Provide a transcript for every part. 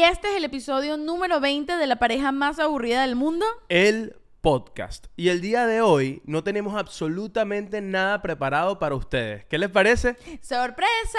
Y este es el episodio número 20 de la pareja más aburrida del mundo. El podcast. Y el día de hoy no tenemos absolutamente nada preparado para ustedes. ¿Qué les parece? ¡Sorpresa!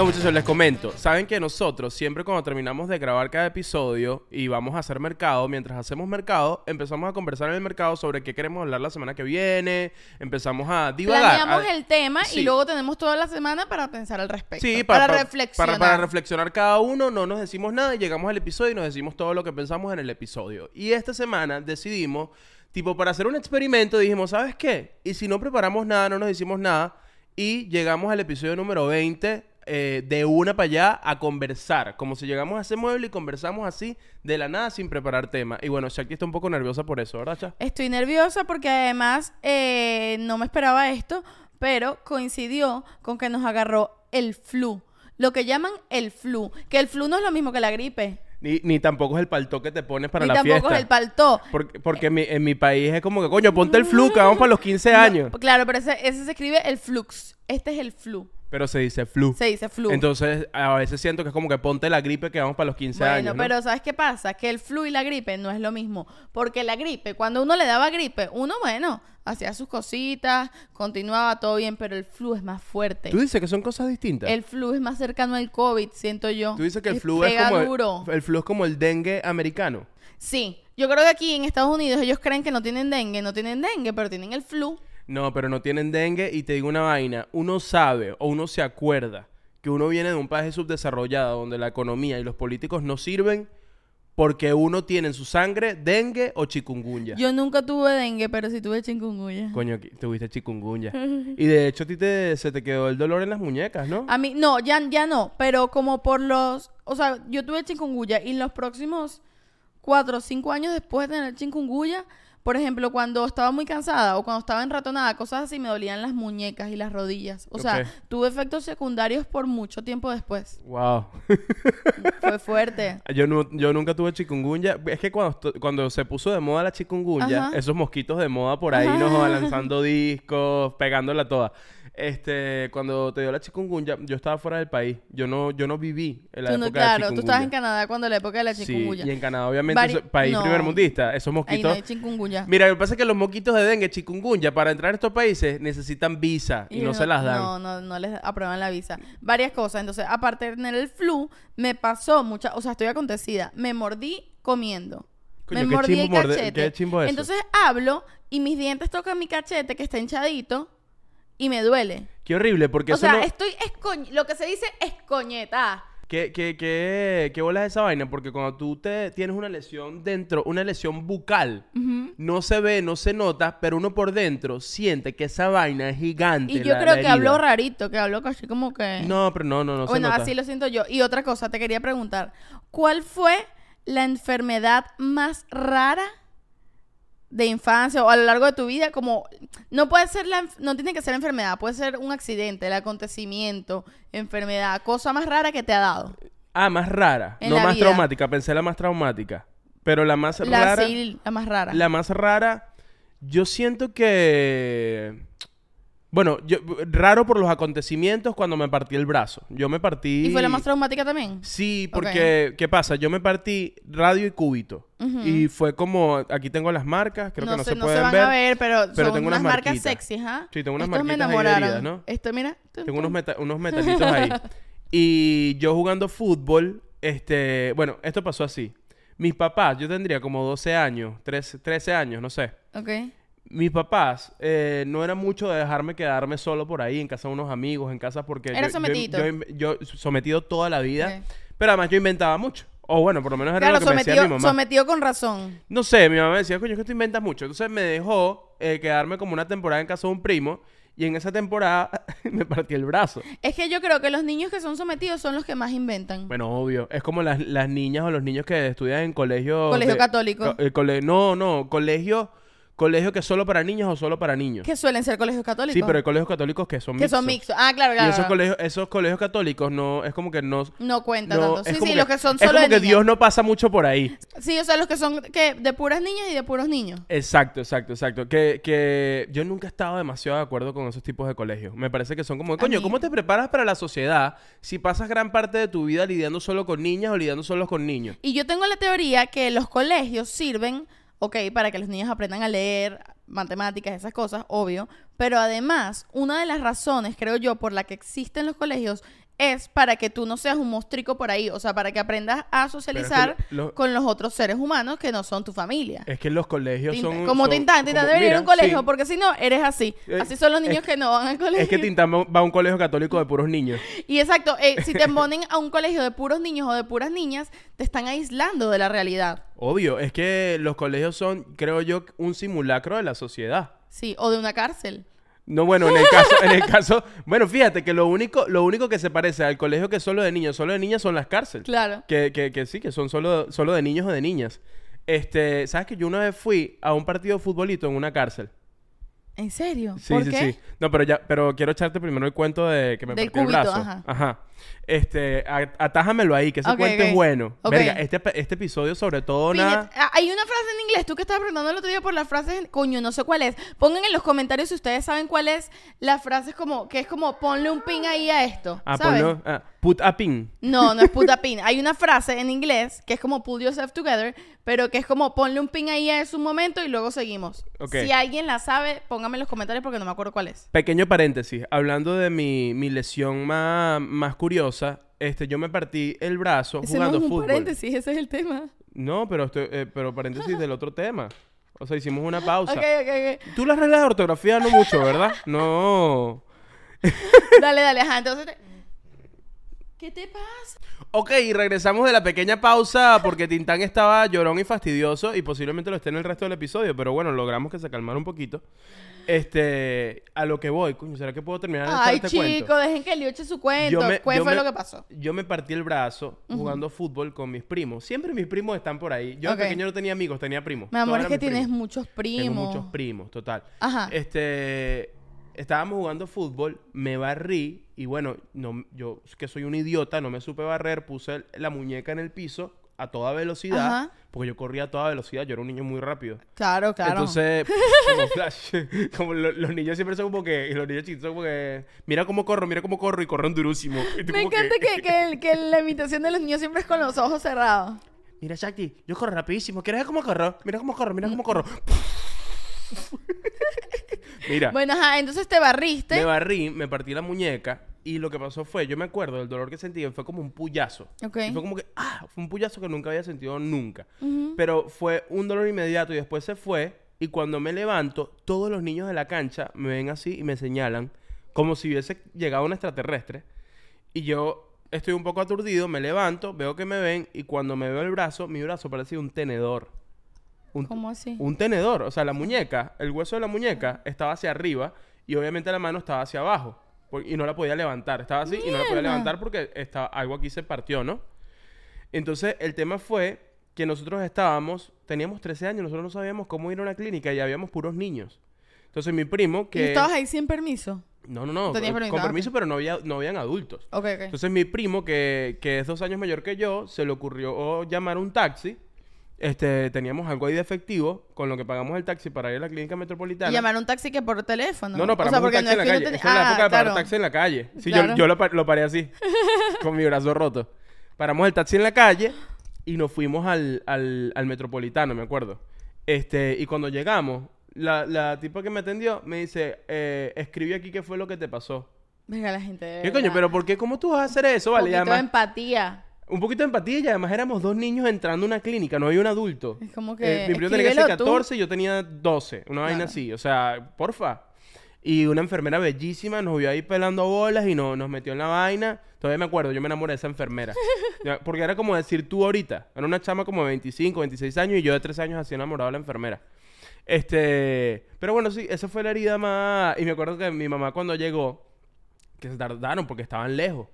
No, muchachos, les comento. Saben que nosotros siempre cuando terminamos de grabar cada episodio y vamos a hacer mercado, mientras hacemos mercado, empezamos a conversar en el mercado sobre qué queremos hablar la semana que viene, empezamos a divagar. Planeamos a- el tema Sí. y luego tenemos toda la semana para pensar al respecto. Sí, para, para, reflexionar. Para, para reflexionar cada uno, no nos decimos nada y llegamos al episodio y nos decimos todo lo que pensamos en el episodio. Y esta semana decidimos, tipo, para hacer un experimento, dijimos, ¿sabes qué? Y si no preparamos nada, no nos decimos nada y llegamos al episodio número 20 eh, de una para allá a conversar, como si llegamos a ese mueble y conversamos así de la nada sin preparar tema. Y bueno, Shakti está un poco nerviosa por eso, ¿verdad, Cha? Estoy nerviosa porque además eh, no me esperaba esto, pero coincidió con que nos agarró el flu. Lo que llaman el flu. Que el flu no es lo mismo que la gripe. Ni, ni tampoco es el palto que te pones para ni la tampoco fiesta. es el paltó. Porque, porque en, mi, en mi país es como que, coño, ponte el flu, que vamos para los 15 años. No, claro, pero ese, ese se escribe el flux. Este es el flu. Pero se dice flu. Se dice flu. Entonces, a veces siento que es como que ponte la gripe que vamos para los 15 bueno, años. ¿no? pero ¿sabes qué pasa? Que el flu y la gripe no es lo mismo. Porque la gripe, cuando uno le daba gripe, uno, bueno, hacía sus cositas, continuaba todo bien, pero el flu es más fuerte. Tú dices que son cosas distintas. El flu es más cercano al COVID, siento yo. Tú dices que el flu es como duro. el, el flu es como el dengue americano. Sí, yo creo que aquí en Estados Unidos ellos creen que no tienen dengue, no tienen dengue, pero tienen el flu. No, pero no tienen dengue y te digo una vaina, uno sabe o uno se acuerda que uno viene de un país subdesarrollado donde la economía y los políticos no sirven porque uno tiene en su sangre dengue o chikungunya. Yo nunca tuve dengue, pero sí tuve chikungunya. Coño, tuviste chikungunya. y de hecho a ti te, se te quedó el dolor en las muñecas, ¿no? A mí, no, ya, ya no, pero como por los, o sea, yo tuve chikungunya y los próximos cuatro o cinco años después de tener chikungunya, por ejemplo, cuando estaba muy cansada o cuando estaba enratonada, cosas así, me dolían las muñecas y las rodillas. O sea, tuve efectos secundarios por mucho tiempo después. Wow. Fue fuerte. Yo, nu- yo nunca tuve chikungunya. Es que cuando, cuando se puso de moda la chikungunya, Ajá. esos mosquitos de moda por ahí Ajá. nos van lanzando discos, pegándola toda. Este, cuando te dio la chikungunya, yo estaba fuera del país. Yo no, yo no viví en la no- época de claro, tú chikungunya. estabas en Canadá cuando la época de la Sí, chikungunya. y en Canadá, obviamente, Vari- eso- país no. primermundista, esos Ahí no mosquitos. chikungunya. Mira, lo que pasa es que los mosquitos de dengue, chikungunya, para entrar a estos países necesitan visa y, no, se las dan. No, no, no les aprueban la visa. Varias cosas. Entonces, aparte de tener el flu, me pasó mucha, o sea, estoy acontecida. Me mordí comiendo. Coño, me qué mordí el morde- cachete. qué chimbo eso. Entonces hablo y mis dientes tocan mi cachete que está hinchadito y me duele. Qué horrible, porque o eso sea, no... estoy escoñ- lo que se dice escoñeta. ¿Qué, qué, qué, qué bola es esa vaina? Porque cuando tú te tienes una lesión dentro, una lesión bucal, no se ve, no se nota, pero uno por dentro siente que esa vaina es gigante. Y yo la- creo la que herida. rarito, que hablo casi como que... No, pero no, no, no se bueno, nota. así lo siento yo. Y otra cosa, te quería preguntar, ¿cuál fue la enfermedad más rara de infancia o a lo largo de tu vida? Como no puede ser la, no tiene que ser enfermedad, puede ser un accidente, el acontecimiento, enfermedad, cosa más rara que te ha dado. Ah, más rara. En no más vida. traumática, pensé la más traumática. Pero la más La rara... sí, la más rara. La más rara, yo siento que... Bueno, yo, raro por los acontecimientos cuando me partí el brazo. Yo me partí... ¿Y fue la más traumática también? Sí, porque, ¿qué pasa? Yo me partí radio y cúbito. Y fue como, aquí tengo las marcas, creo que no se, no pueden van ver. a ver, pero, pero son tengo unas unas marcas marquitas. sexy, ¿ah? Sí, tengo unas Estos me marquitas ahí enamoraron. ¿no? Esto, mira. tum, Tengo unos, meta- unos metalitos ahí. Y yo jugando fútbol, este, bueno, esto pasó así. Mis papás, yo tendría como 12 años, 13, 13 años, no sé. Ok. Mis papás eh, no era mucho de dejarme quedarme solo por ahí, en casa de unos amigos, en casa porque... Era yo- sometidito. Yo, yo- yo sometido toda la vida. Pero además yo inventaba mucho. O bueno, por lo menos era Claro, lo que me decía mi sometido, mamá. sometido con razón. No sé, mi mamá me decía, coño, es que tú inventas mucho. Entonces me dejó eh, quedarme como una temporada en casa de un primo. Y en esa temporada me partí el brazo. Es que yo creo que los niños que son sometidos son los que más inventan. Bueno, obvio. Es como las, las niñas o los niños que estudian en. Colegio de- católico. co- eh, cole- no, no. Colegio colegio que es solo para niños o solo para niños. Que suelen ser colegios católicos. Sí, pero hay colegios católicos que son Que son mixtos. mixtos. Ah, claro, claro. Y esos colegios, esos colegios católicos no, es como que no... No cuentan no- tanto. es Sí, como sí, que- los que son Es solo como de que niñas. Dios no pasa mucho por ahí. Sí, o sea, los que son que de puras niñas y de puros niños. Exacto, exacto, exacto. Que, que yo nunca he estado demasiado de acuerdo con esos tipos de colegios. Me parece que son como, coño, ¿cómo te preparas para la sociedad si pasas gran parte de tu vida lidiando solo con niñas o lidiando solo con niños? Y yo tengo la teoría que los colegios sirven, ok, para que los niños aprendan a leer, matemáticas, esas cosas, obvio. Pero además, una de las razones, creo yo, por la que existen los colegios es para que tú no seas un mostrico por ahí. O sea, para que aprendas a socializar con los otros seres humanos que no son tu familia. Es que los colegios son... como Tintán, Tintán debería ir a un colegio, sí. porque si no, eres así. Eh, así son los niños es- que no van al colegio. Es que Tintán va va a un colegio católico de puros niños. Y exacto, eh, si te ponen a un colegio de puros niños o de puras niñas, te están aislando de la realidad. Obvio, es que los colegios son, creo yo, un simulacro de la sociedad. Sí, o de una cárcel. No, bueno, en el caso, en el caso, bueno, fíjate que lo único, lo único que se parece al colegio que es solo de niños, solo de niñas son las cárceles. Claro. Que, que, que sí, que son solo, solo de niños o de niñas. Este, ¿sabes que yo una vez fui a un partido de futbolito en una cárcel? ¿En serio? Sí, ¿Por sí, qué? sí. No, pero ya, pero quiero echarte primero el cuento de que me Del partió el cubito, brazo. ajá. Este, a- atájamelo ahí, que ese cuento es bueno. Ok. Verga, este, este episodio sobre todo nada... Ah, hay una frase en inglés, tú que estabas preguntando el otro día por las frases, coño, no sé cuál es. Pongan en los comentarios si ustedes saben cuál es la frase como que es como ponle un pin ahí a esto, Ah, ¿sabes? ponlo- ah, put a pin. No, no es puta pin. Hay una frase en inglés que es como pull yourself together, pero que es como ponle un pin ahí a un momento y luego seguimos. Si alguien la sabe, póngame en los comentarios porque no me acuerdo cuál es. Pequeño paréntesis, hablando de mi, mi lesión más, más curiosa, este, yo me partí el brazo Ese no jugando es un fútbol. paréntesis, ese es el tema. No, pero estoy, eh, pero paréntesis del otro tema. O sea, hicimos una pausa. Ok, ok, ok. Tú las reglas de ortografía no mucho, ¿verdad? No. Dale, dale, ajá. Entonces, te- ¿qué te pasa? Ok, y regresamos de la pequeña pausa porque Tintán estaba llorón y fastidioso y posiblemente lo esté en el resto del episodio, pero bueno, logramos que se calmara un poquito. Este, a lo que voy, coño, ¿será que puedo terminar de Ay, echar este cuento? chico, dejen que Leo eche su cuento. Yo me- ¿Cuál yo fue me- lo que pasó? Yo me partí el brazo jugando fútbol con mis primos. Siempre mis primos están por ahí. Yo Ok. de pequeño no tenía amigos, tenía primos. Mi amor, es que mis tienes primos. muchos primos. Tengo muchos primos, total. Ajá. Este, estábamos jugando fútbol, me barrí y bueno, no, yo que soy un idiota, no me supe barrer, puse el- la muñeca en el piso a toda velocidad, Ajá. porque yo corría a toda velocidad, yo era un niño muy rápido. Claro, claro. Entonces, como flash, como lo- los niños siempre son como que, y los niños chiquitos son como que, mira cómo corro, mira cómo corro y corren durísimo. Y me encanta que, que, el- que la imitación de los niños siempre es con los ojos cerrados. Mira, Shakti, yo corro rapidísimo. ¿Quieres ver cómo corro? Mira cómo corro, mira cómo corro. mira, Bueno, ajá, entonces te barriste. me barrí, me partí la muñeca y lo que pasó fue, yo me acuerdo del dolor que sentí, fue como un puyazo. Y fue como que, ah, fue un puyazo que nunca había sentido nunca. Pero fue un dolor inmediato y después se fue. Y cuando me levanto, todos los niños de la cancha me ven así y me señalan como si hubiese llegado un extraterrestre. Y yo estoy un poco aturdido, me levanto, veo que me ven y cuando me veo el brazo, mi brazo parecía un tenedor. Un, ¿Cómo así? un tenedor, o sea, la muñeca, el hueso de la muñeca estaba hacia arriba y obviamente la mano estaba hacia abajo y no la podía levantar, estaba así y no la podía levantar porque estaba, algo aquí se partió, ¿no? Entonces el tema fue que nosotros estábamos, teníamos 13 años, nosotros no sabíamos cómo ir a una clínica y habíamos puros niños. Entonces mi primo ¿Y que... estabas ahí sin permiso? No, no, no, con permiso, ah, permiso, pero no, había, no habían adultos. Ok, ok. Entonces mi primo, que, que es dos años mayor que yo, se le ocurrió llamar un taxi. Este, teníamos algo ahí de efectivo, con lo que pagamos el taxi para ir a la clínica metropolitana. Y llamar un taxi que por teléfono. No, no, O paramos sea, un taxi en la calle. no es la Ah, época de parar taxi en la calle. Sí, Claro. yo, yo lo, lo paré así, con mi brazo roto. Paramos el taxi en la calle y nos fuimos al, al, al metropolitano, me acuerdo. Este, y cuando llegamos, la, la tipa que me atendió me dice, eh, escribí aquí qué fue lo que te pasó. Venga, la gente. de ¿Qué coño? ¿Pero por qué? ¿Cómo tú vas a hacer eso? Un Vale, y poquito de además- empatía. Un poquito de empatía y además éramos dos niños entrando a una clínica, no había un adulto. Es como que, Eh, mi primo tenía que ser escríbelo tú. 14 y yo tenía 12, una vaina Claro. así, o sea, porfa. Y una enfermera bellísima nos vio ahí pelando bolas y no, nos metió en la vaina. Todavía me acuerdo, yo me enamoré de esa enfermera. Porque era como decir tú ahorita. Era una chama como de 25, 26 años y yo de 13 años así enamorado de la enfermera. Este, pero bueno, sí, esa fue la herida más... Y me acuerdo que mi mamá cuando llegó, que se tardaron porque estaban lejos.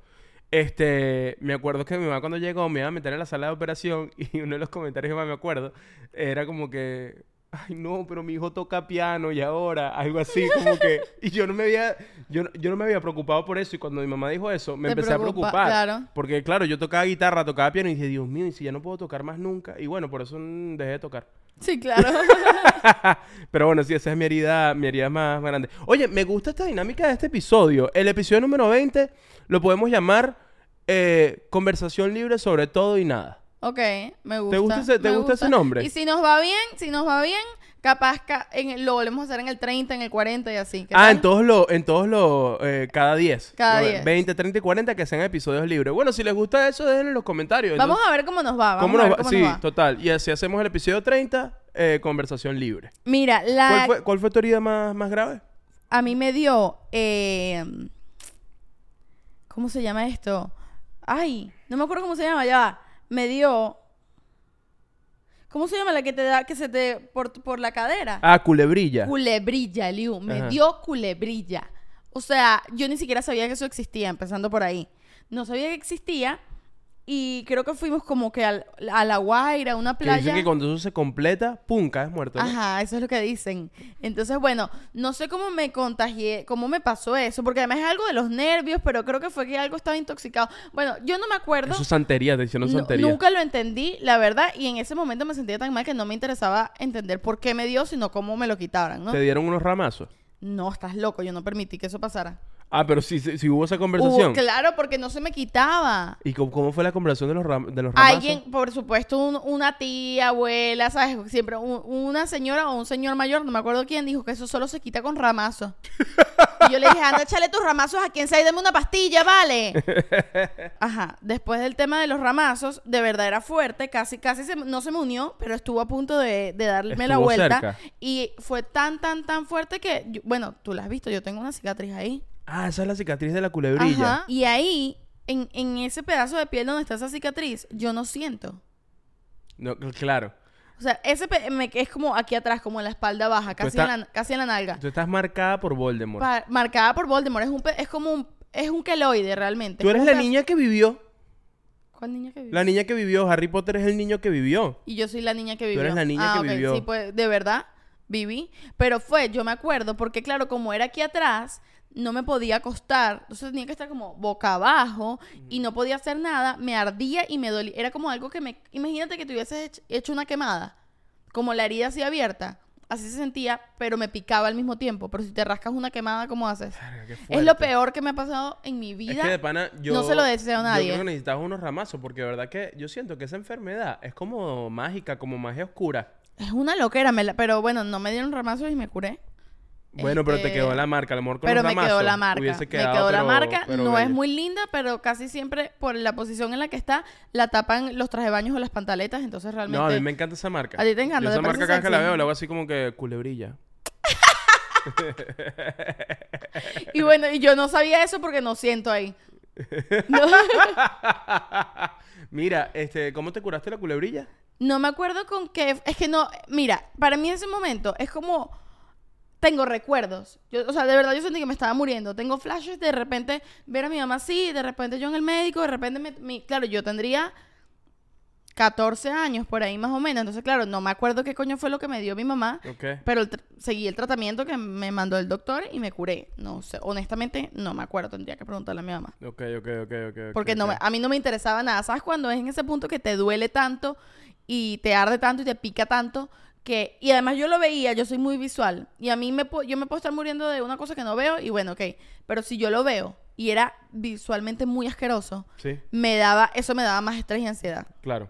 Este, me acuerdo que mi mamá cuando llegó me iba a meter en la sala de operación y uno de los comentarios que más me acuerdo era como que, ay no, pero mi hijo toca piano y ahora, algo así, como que, y yo no me había, yo, no- yo no me había preocupado por eso y cuando mi mamá dijo eso, me Te empecé a preocupa, preocupar. claro. Porque claro, yo tocaba guitarra, tocaba piano y dije, Dios mío, y si ya no puedo tocar más nunca, y bueno, por eso mm, dejé de tocar. Sí, claro. Pero bueno, sí, esa es mi herida, mi herida más grande. Oye, me gusta esta dinámica de este episodio. El episodio número 20 lo podemos llamar eh, Conversación libre sobre todo y nada. Ok, me gusta. gusta ese- te gusta ese nombre? Y si nos va bien, si nos va bien, capaz ca- en, lo volvemos a hacer en el 30, en el 40 y así. ¿Qué Ah, tal? en todos los, en todos los, eh, cada 10. Cada Lo- 10. 20, 30 y 40 que sean episodios libres. Bueno, si les gusta eso, déjenlo en los comentarios. Vamos a ver cómo nos va. Vamos ¿cómo a nos ver va? cómo Sí, nos va. total. Y así hacemos el episodio 30, eh, conversación libre. Mira, la, ¿Cuál fue, cuál fue tu herida más, más grave? a mí me dio. eh, ¿Cómo se llama esto? Ay, no me acuerdo cómo se llama, ya va. Me dio. ¿Cómo se llama la que te da, que se te. por, por la cadera? Ah, culebrilla. Culebrilla, Liu. Me Ajá. dio culebrilla. O sea, yo ni siquiera sabía que eso existía, empezando por ahí. No sabía que existía. Y creo que fuimos como que al- a La Guaira, una que playa. dicen que cuando eso se completa, pum, caes muerto. ¿no? Ajá, eso es lo que dicen. Entonces, bueno, no sé cómo me contagié, cómo me pasó eso, porque además es algo de los nervios, pero creo que fue que algo estaba intoxicado. Bueno, yo no me acuerdo. Eso es santería, te hicieron santería. nunca lo entendí, la verdad, y en ese momento me sentía tan mal que no me interesaba entender por qué me dio, sino cómo me lo quitaran, ¿no? Te dieron unos ramazos. No, estás loco, yo no permití que eso pasara. Ah, pero sí, sí, sí hubo esa conversación. Claro, porque no se me quitaba. ¿Y cómo, cómo fue la conversación de los, ram- de los ramazos? Alguien, por supuesto, un- una tía, abuela, ¿sabes? Siempre un- una señora o un señor mayor, no me acuerdo quién, dijo que eso solo se quita con ramazos. y yo le dije, anda, échale tus ramazos a quien sea y dame una pastilla, ¿vale? Ajá. Después del tema de los ramazos, de verdad era fuerte, casi, casi se- no se me unió, pero estuvo a punto de, de darme la Estuvo vuelta. cerca. Y fue tan, tan, tan fuerte que, yo- bueno, tú la has visto, yo tengo una cicatriz ahí. Ah, esa es la cicatriz de la culebrilla. Ajá. Y ahí, en, en ese pedazo de piel donde está esa cicatriz, yo no siento. No, cl- claro. O sea, ese pe- me, es como aquí atrás, como en la espalda baja, casi, en, la, casi en la nalga. Tú estás marcada por Voldemort. Pa- marcada por Voldemort. Es, un, pe- es como un... Es un queloide, realmente. Tú Es eres como la un pedazo- niña que vivió. ¿Cuál niña que vivió? La niña que vivió. Harry Potter es el niño que vivió. Y yo soy la niña que Tú vivió. eres la niña Ah, que ok, vivió. Sí, pues, de verdad, viví. Pero fue, yo me acuerdo, porque claro, como era aquí atrás, no me podía acostar. Entonces tenía que estar como boca abajo y no podía hacer nada. Me ardía y me dolía. Era como algo que me... Imagínate que te hubieses hech- hecho una quemada. Como la herida así abierta. Así se sentía, pero me picaba al mismo tiempo. Pero si te rascas una quemada, ¿cómo haces? Qué Es lo peor que me ha pasado en mi vida. Es que de pana, yo... no se lo deseo a Yo nadie. creo que necesitabas unos ramazos porque de verdad que yo siento que esa enfermedad es como mágica, como magia oscura. Es una loquera, me la- pero bueno, no me dieron ramazos y me curé. Bueno, pero te Este, quedó la marca, a lo mejor con Pero los me quedó la marca. hubiese me quedó la marca. pero no es muy linda, pero casi siempre por la posición en la que está, la tapan los traje baños o las pantaletas. Entonces realmente. No, a mí me encanta esa marca. A ti te encanta, Yo ¿te esa marca cada que la veo, la hago así como que culebrilla. Y bueno, y yo no sabía eso porque no siento ahí. No, Mira, este, ¿cómo te curaste la culebrilla? no me acuerdo con qué. Es que no. Mira, para mí ese momento es como. Tengo recuerdos. Yo, o sea, de verdad yo sentí que me estaba muriendo. Tengo flashes de repente ver a mi mamá así, de repente yo en el médico, de repente me, mi- claro, yo tendría 14 años por ahí más o menos. Entonces, claro, no me acuerdo qué coño fue lo que me dio mi mamá, pero el seguí el tratamiento que me mandó el doctor y me curé. No sé, honestamente no me acuerdo, tendría que preguntarle a mi mamá. Ok, ok, ok, ok. Porque no me- a mí no me interesaba nada. ¿Sabes cuando es en ese punto que te duele tanto y te arde tanto y te pica tanto? Que, y además yo lo veía, yo soy muy visual. Y a mí me, yo me puedo estar muriendo de una cosa que no veo y bueno, ok. Pero si yo lo veo y era visualmente muy asqueroso, Sí, me daba, eso me daba más estrés y ansiedad. claro.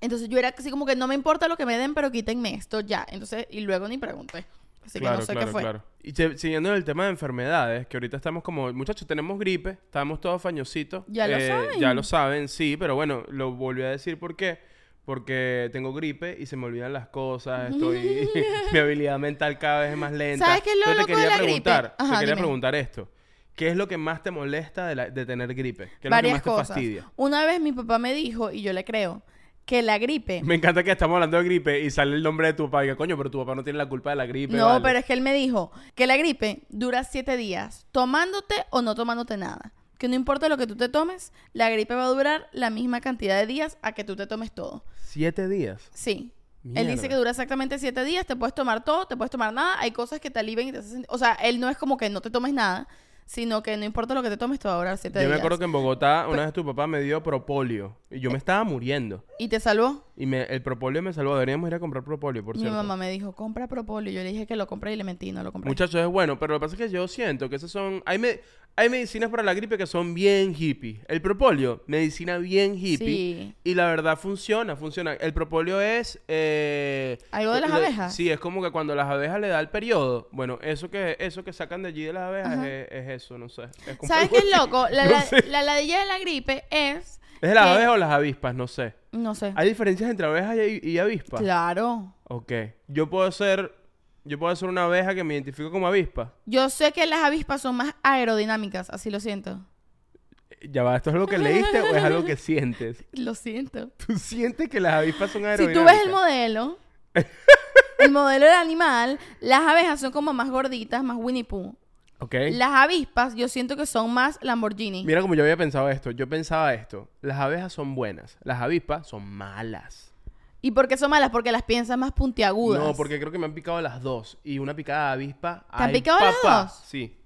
Entonces yo era así como que no me importa lo que me den, pero quítenme esto ya. Entonces, y luego ni pregunté. Así claro, que no sé claro, qué fue. claro. Y siguiendo el tema de enfermedades, que ahorita estamos como, muchachos, tenemos gripe, estamos todos fañositos. Ya lo Eh, saben. Ya lo saben, sí, pero bueno, lo volví a decir por qué. Porque tengo gripe y se me olvidan las cosas, estoy... mi habilidad mental cada vez es más lenta. ¿Sabes qué es lo Entonces te loco de quería la gripe? preguntar, Ajá, te quería dime. preguntar esto. ¿Qué es lo que más te molesta de, la- de tener gripe? ¿Qué es Varias lo que más cosas. te fastidia? Una vez mi papá me dijo, y yo le creo, que la gripe... Me encanta que estamos hablando de gripe y sale el nombre de tu papá. Y que, coño, pero tu papá no tiene la culpa de la gripe. No, vale". pero es que él me dijo que la gripe dura siete días, tomándote o no tomándote nada. Que no importa lo que tú te tomes, la gripe va a durar la misma cantidad de días a que tú te tomes todo. Siete días. Sí. Él dice que dura exactamente siete días, te puedes tomar todo, te puedes tomar nada, hay cosas que te alivian y te hacen O sea, él no es como que no te tomes nada, sino que no importa lo que te tomes, te va a durar siete Yo días. me acuerdo que en Bogotá una vez tu papá me dio propolio y yo me estaba muriendo. ¿Y te salvó? Y me, el propolio me salvó. Deberíamos ir a comprar propolio, por Mi cierto. mamá me dijo, compra propolio. Yo le dije que lo compré y le mentí, no lo compré. Muchachos, es bueno, pero lo que pasa es que yo siento que esos son... Hay, me- hay medicinas para la gripe que son bien hippie. El propolio, medicina bien hippie. Sí. Y la verdad funciona, funciona. El propolio es... eh, ¿Algo de las le- abejas? Sí, es como que cuando las abejas le da el periodo. Bueno, eso que eso que sacan de allí de las abejas es, es eso, no sé. Es como ¿Sabes qué es loco? La, No la, sé. la ladilla de la gripe es... ¿Es las que- abejas o las avispas? No sé. No sé. ¿Hay diferencias entre abejas y, y avispas? Claro. Ok. Yo puedo ser... Yo puedo ser una abeja que me identifico como avispa. Yo sé que las avispas son más aerodinámicas, así lo siento. Ya va, ¿esto es algo que leíste o es algo que sientes? Lo siento. ¿Tú sientes que las avispas son Si aerodinámicas? tú ves el modelo, el modelo del animal, las abejas son como más gorditas, más Winnie Pooh. Ok. Las avispas yo siento que son más Lamborghini. Mira como yo había pensado esto. Yo pensaba esto. Las abejas son buenas. Las avispas son malas. ¿Y por qué son malas? Porque las piensas más puntiagudas. No, porque creo que me han picado las dos. Y una picada de avispa... ¿Te han ¡ay, picado las dos? Sí.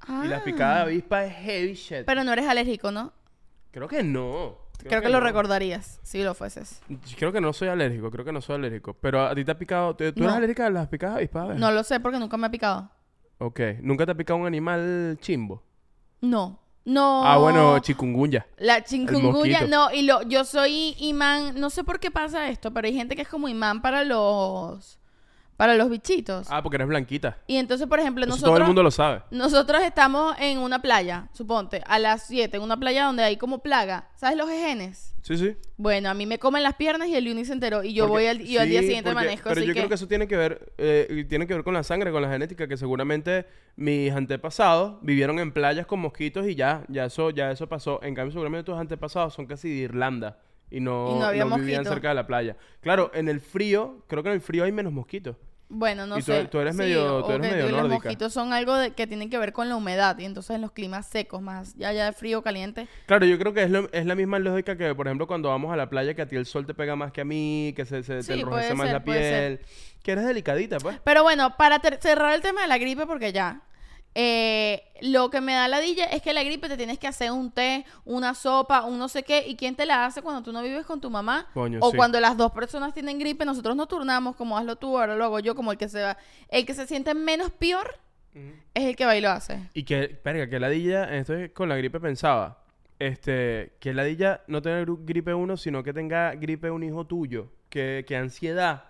Ah. Y la picada de avispa es heavy shit. Pero no eres alérgico, ¿no? Creo que no. Creo, que, lo no. recordarías si lo fueses. Creo que no soy alérgico. Creo que no soy alérgico. Pero a ti te ha picado... ¿Tú No. eres alérgica a las picadas de avispa? abejas? No lo sé porque nunca me ha picado. Ok. ¿Nunca te ha picado un animal chimbo? No. No. Ah, bueno, chikungunya. La chikungunya, no, y lo, yo soy imán, no sé por qué pasa esto, pero hay gente que es como imán para los, para los bichitos. Ah, porque eres blanquita. Y entonces, por ejemplo, Eso nosotros, todo el mundo lo sabe. nosotros estamos en una playa, suponte, a las 7, en una playa donde hay como plaga. ¿Sabes los ejenes? Sí, sí. Bueno, a mí me comen las piernas y el Uni se enteró. Y yo Porque- voy al, y al día siguiente porque- amanezco. Pero así yo que, creo que eso tiene que ver, eh, tiene que ver con la sangre, con la genética, que seguramente mis antepasados vivieron en playas con mosquitos y ya, ya eso, ya eso pasó. En cambio, seguramente tus antepasados son casi de Irlanda y no, Y no había vivían cerca de la playa. Claro, en el frío, creo que en el frío hay menos mosquitos. Bueno, no Y tú- sé. tú eres Sí, medio- o tú eres medio Los nórdica. mosquitos son algo de- que tienen que ver con la humedad. Y entonces en los climas secos, más ya ya de frío, caliente. Claro, yo creo que es, lo- es la misma lógica que, por ejemplo, cuando vamos a la playa, que a ti el sol te pega más que a mí, que se, se te enrojece más ser, la piel. Que eres delicadita, pues. Pero bueno, para cerrar el tema de la gripe, porque ya. Eh, lo que me da ladilla es que la gripe te tienes que hacer un té, una sopa, un no sé qué. ¿Y quién te la hace cuando tú no vives con tu mamá? Coño, o sí. cuando las dos personas tienen gripe, nosotros nos turnamos, como hazlo tú, ahora lo hago yo, como el que se va. El que se siente menos peor es el que va y lo hace. Y que, verga, que ladilla, esto es con la gripe pensaba, este, que ladilla no tenga gripe uno, sino que tenga gripe un hijo tuyo, que, que ansiedad,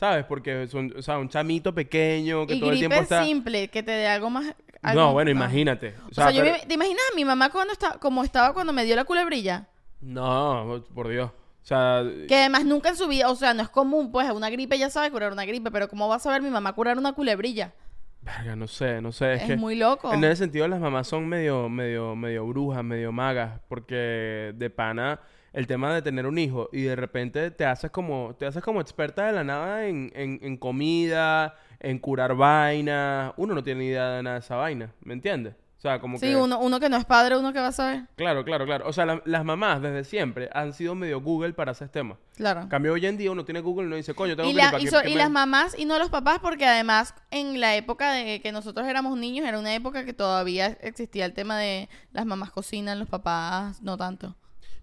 ¿sabes? Porque son, o sea, un chamito pequeño que y todo el tiempo está... simple, que te dé algo más. No, bueno, imagínate. O sea, yo pero- me- ¿te imaginas a mi mamá cuando está, como estaba cuando me dio la culebrilla? No, por Dios. O sea, Que además nunca en su vida, o sea, no es común, pues una gripe ya sabe curar una gripe, pero ¿cómo va a saber mi mamá curar una culebrilla? verga, no sé, no sé. Es, Es, que muy loco. en ese sentido las mamás son medio, medio, medio brujas, medio magas, porque de pana el tema de tener un hijo y de repente te haces como, te haces como experta de la nada en, en, en comida, en curar vainas. Uno no tiene ni idea de nada de esa vaina, ¿me entiendes? O sea, como Sí, que... uno, uno que no es padre, uno que va a saber. Claro, claro, claro. O sea, la- las mamás desde siempre han sido medio Google para hacer temas. Claro. En cambio, hoy en día uno tiene Google y uno dice, coño, tengo Y, que la- para y que- so- que y me- las mamás y no los papás, porque además en la época de que nosotros éramos niños, era una época que todavía existía el tema de las mamás cocinan, los papás no tanto.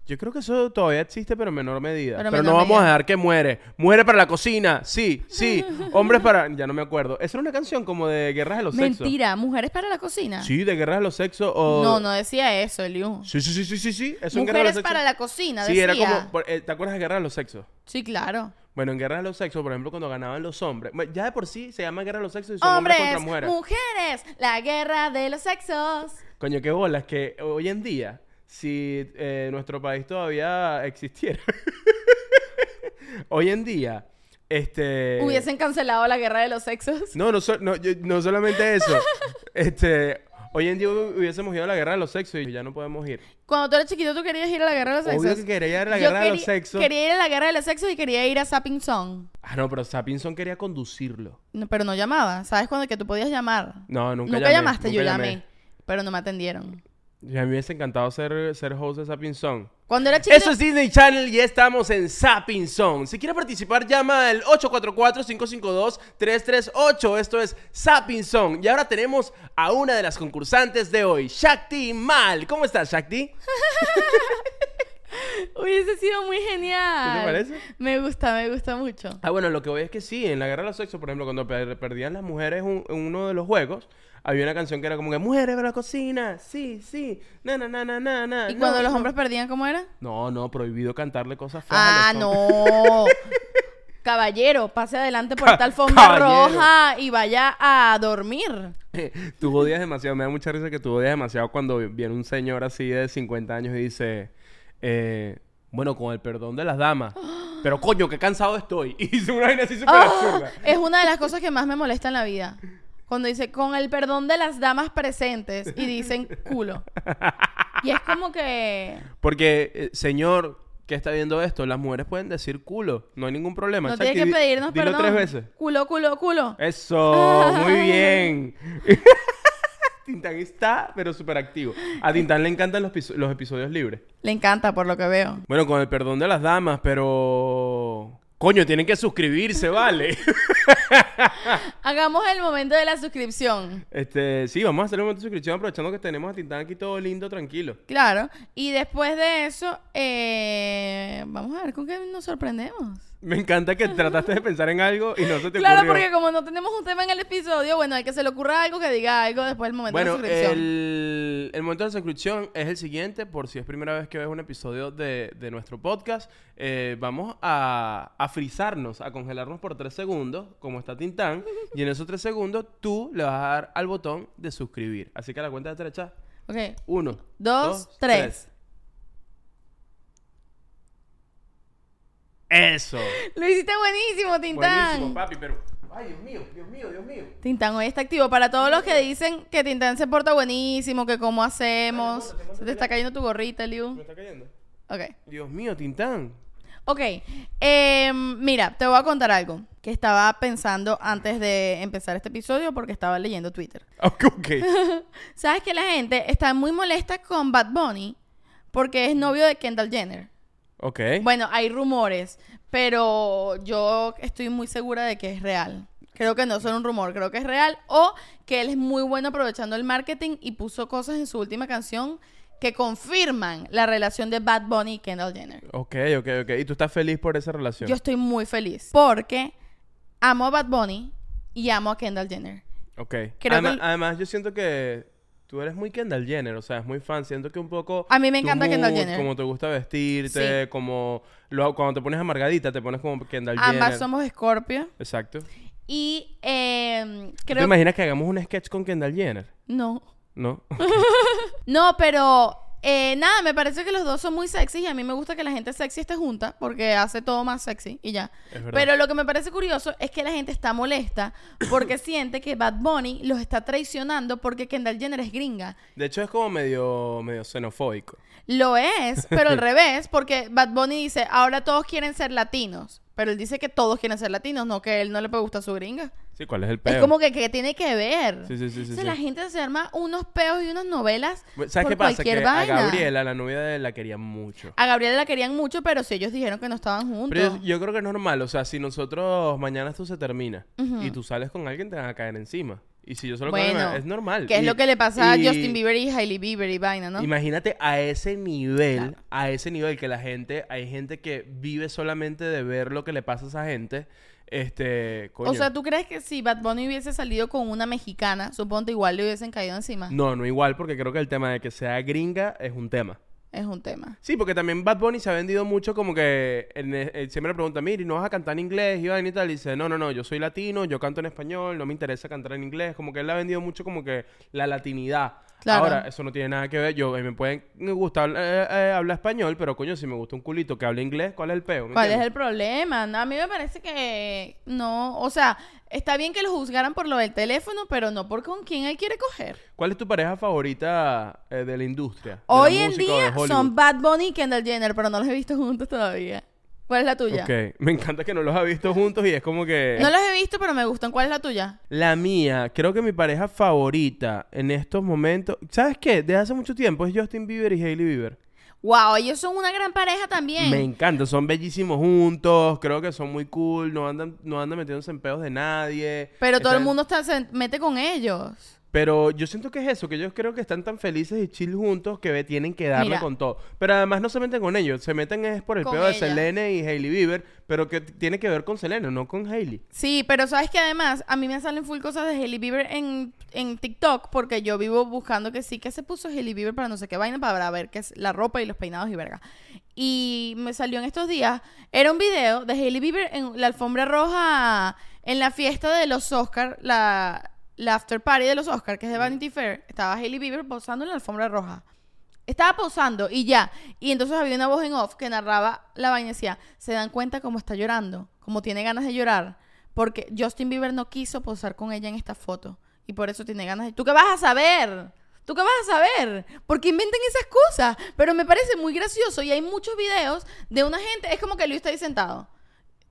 Yo creo que eso todavía existe, pero en menor medida. Pero no vamos a dejar que muere. Muere para la cocina. Sí, sí. Hombres para... Ya no me acuerdo. Esa era una canción como de Guerras de los Sexos. Mentira, mujeres para la cocina. Sí, de Guerras de los Sexos o... No, no decía eso, Eliu. Sí, sí, sí, sí, sí, sí. Eso en Guerras de Mujeres los para Sexos. la cocina, Sí, decía. era como... eh, ¿Te acuerdas de Guerras de los Sexos? Sí, claro. Bueno, en Guerras de los Sexos, por ejemplo, cuando ganaban los hombres... Ya de por sí se llama Guerra de los Sexos y son hombres, Hombres, contra mujeres. mujeres, la guerra de los sexos. Coño, qué bolas que hoy en día, si eh, nuestro país todavía existiera, hoy en día, este... Hubiesen cancelado la guerra de los sexos. No, no, so- no, yo- no solamente eso. este, hoy en día hu- hubiésemos ido a la guerra de los sexos y ya no podemos ir. Cuando tú eras chiquito, tú querías ir a la guerra de los Obvio sexos. que quería ir a la guerra de los sexos. Quería ir a la guerra de los sexos y quería ir a Sapping Song. Ah, no, pero Sapinson quería conducirlo. No, pero no llamaba. ¿Sabes cuando que tú podías llamar? No, nunca, Nunca llamé, llamaste, yo nunca llamé. Pero no me atendieron. Y a mí me hubiese encantado ser, ser host de Sapping Song. Cuando era chiquito... Eso es Disney Channel y estamos en Sapping Zone. Si quieres participar, llama al 844-552-338. Esto es Sapping Zone. Y ahora tenemos a una de las concursantes de hoy, Shakti Mal. ¿Cómo estás, Shakti? Hubiese sido muy genial. ¿Qué te parece? Me gusta, me gusta mucho. Ah, bueno, lo que voy es que sí, en la guerra de los sexos, por ejemplo, cuando per- perdían las mujeres un- en uno de los juegos, había una canción que era como que mujeres de la cocina, sí, sí, na, na, na, na, na, na. ¿Y no, cuando los no". hombres perdían, cómo era? No, no, prohibido cantarle cosas feas Ah, a los no. Caballero, pase adelante por esta alfombra caballero. roja y vaya a dormir. tú odias demasiado, me da mucha risa que tú odias demasiado cuando viene un señor así de 50 años y dice, eh, bueno, con el perdón de las damas, pero coño, qué cansado estoy. Y dice una vaina así súper Ah, absurda. es una de las cosas que más me molesta en la vida. Cuando dice, con el perdón de las damas presentes, y dicen culo. Y es como que Porque, eh, señor que está viendo esto, las mujeres pueden decir culo, no hay ningún problema. no Shakti, tiene que di- pedirnos dilo perdón. tres veces. Culo, culo, culo. Eso, muy bien. Tintán está, pero súper activo. A Tintán le encantan los, los episodios libres. Le encanta, por lo que veo. Bueno, con el perdón de las damas, pero... Coño, tienen que suscribirse, ¿vale? Hagamos el momento de la suscripción. este, sí, vamos a hacer un momento de suscripción aprovechando que tenemos a Tintán aquí todo lindo, tranquilo. Claro. Y después de eso, eh, vamos a ver con qué nos sorprendemos. Me encanta que trataste de pensar en algo y no se te Claro, ocurrió. porque como no tenemos un tema en el episodio, bueno, hay que se le ocurra algo que diga algo después del momento de la Bueno, suscripción. el, el momento de la suscripción es el siguiente, por si es primera vez que ves un episodio de, de nuestro podcast. eh, vamos a, a frizarnos, a congelarnos por tres segundos, como está Tintán, y en esos tres segundos tú le vas a dar al botón de suscribir. Así que a la cuenta de derecha, Ok. uno, Dos, tres. Eso. Lo hiciste buenísimo, Tintán. Buenísimo, papi, pero... Ay, Dios mío, Dios mío, Dios mío. Tintán hoy está activo. Para todos los que dicen que Tintán se porta buenísimo, que cómo hacemos. Se te está cayendo tu gorrita, ¿Me Liu. está cayendo? Ok. Dios mío, Tintán. Ok. em, mira, te voy a contar algo que estaba pensando antes de empezar este episodio porque estaba leyendo Twitter. Ok, ok. ¿Sabes que la gente está muy molesta con Bad Bunny porque es novio de Kendall Jenner? Ok. Bueno, hay rumores, pero yo estoy muy segura de que es real. Creo que no son un rumor, creo que es real. O que él es muy bueno aprovechando el marketing y puso cosas en su última canción que confirman la relación de Bad Bunny y Kendall Jenner. Ok, ok, ok. ¿Y tú estás feliz por esa relación? Yo estoy muy feliz porque amo a Bad Bunny y amo a Kendall Jenner. Ok. Creo además, que- además, yo siento que tú eres muy Kendall Jenner, o sea, es muy fan. Siento que un poco. A mí me encanta Kendall Jenner. Como te gusta vestirte, como. lo- cuando te pones amargadita, te pones como Kendall Jenner. Ambas somos Scorpio. Exacto. Y eh, ¿Tú ¿Te creo imaginas que hagamos un sketch con Kendall Jenner? No. ¿No? No, pero eh, nada, me parece que los dos son muy sexy y a mí me gusta que la gente sexy esté junta porque hace todo más sexy y ya. Es verdad. Pero lo que me parece curioso es que la gente está molesta porque siente que Bad Bunny los está traicionando porque Kendall Jenner es gringa. De hecho, es como medio, medio xenofóbico. Lo es, pero al revés, porque Bad Bunny dice, ahora todos quieren ser latinos. Pero él dice que todos quieren ser latinos, no que él no le puede gustar su gringa. Sí, ¿cuál es el peo? Es como que, que tiene que ver. Sí, sí, sí, sí, Entonces sí. la gente se arma unos peos y unas novelas ¿Sabes qué pasa? Que vaina. a Gabriela, la novia de él, la quería mucho. A Gabriela la querían mucho, pero si ellos dijeron que no estaban juntos. Pero yo, yo creo que es normal, o sea, si nosotros mañana esto se termina y tú sales con alguien, te van a caer encima. Y si yo solo Bueno, es normal. que es Y- lo que le pasa y- a Justin Bieber y Hailey Bieber y vaina, ¿no? Imagínate a ese nivel, Claro. a ese nivel que la gente, hay gente que vive solamente de ver lo que le pasa a esa gente. Este, coño. O sea, ¿tú crees que si Bad Bunny hubiese salido con una mexicana, suponte igual le hubiesen caído encima? No, no igual, porque creo que el tema de que sea gringa es un tema. Es un tema. Sí, porque también Bad Bunny se ha vendido mucho como que en- eh, siempre le pregunta, mira, ¿y no vas a cantar en inglés? Y y tal. Y dice, no, no, no, yo soy latino, yo canto en español, no me interesa cantar en inglés. Como que él ha vendido mucho como que la latinidad. Claro. Ahora, eso no tiene nada que ver. Yo, me pueden gustar eh, eh, hablar español, pero coño, si me gusta un culito que hable inglés, ¿cuál es el peo? ¿Me ¿Cuál es el problema? A mí me parece que no. O sea, está bien que lo juzgaran por lo del teléfono, pero no por con quién él quiere coger. ¿Cuál es tu pareja favorita eh, de la industria? la Hoy en música día son Bad Bunny y Kendall Jenner, pero no los he visto juntos todavía. ¿Cuál es la tuya? Ok, me encanta que no los ha visto juntos y es como que... No los he visto, pero me gustan. ¿Cuál es la tuya? La mía, creo que mi pareja favorita en estos momentos... ¿Sabes qué? Desde hace mucho tiempo es Justin Bieber y Hailey Bieber. Wow, ellos son una gran pareja también. Me encanta, son bellísimos juntos, creo que son muy cool, no andan, no andan metiéndose en pedos de nadie. Pero todo el mundo está, se mete con ellos. Pero yo siento que es eso, que ellos creo que están tan felices y chill juntos que tienen que darle Mira. con todo. Pero además no se meten con ellos, se meten es por el Con pedo de ella. Selene y Hailey Bieber, pero que t- tiene que ver con Selene, no con Hailey. Sí, pero sabes que además a mí me salen full cosas de Hailey Bieber en, en TikTok porque yo vivo buscando que sí, que se puso Hailey Bieber para no sé qué vaina, para ver qué es la ropa y los peinados y verga. Y me salió en estos días, era un video de Hailey Bieber en la alfombra roja en la fiesta de los Oscars, la, la after party de los Oscars, que es de Vanity Fair. Estaba Hailey Bieber posando en la alfombra roja. Estaba posando y ya. Y entonces había una voz en off que narraba la vaina y decía, se dan cuenta cómo está llorando, cómo tiene ganas de llorar, porque Justin Bieber no quiso posar con ella en esta foto y por eso tiene ganas de... ¿Tú qué vas a saber? ¿Tú qué vas a saber? Porque inventan esas cosas. Pero me parece muy gracioso y hay muchos videos de una gente, es como que Luis está ahí sentado.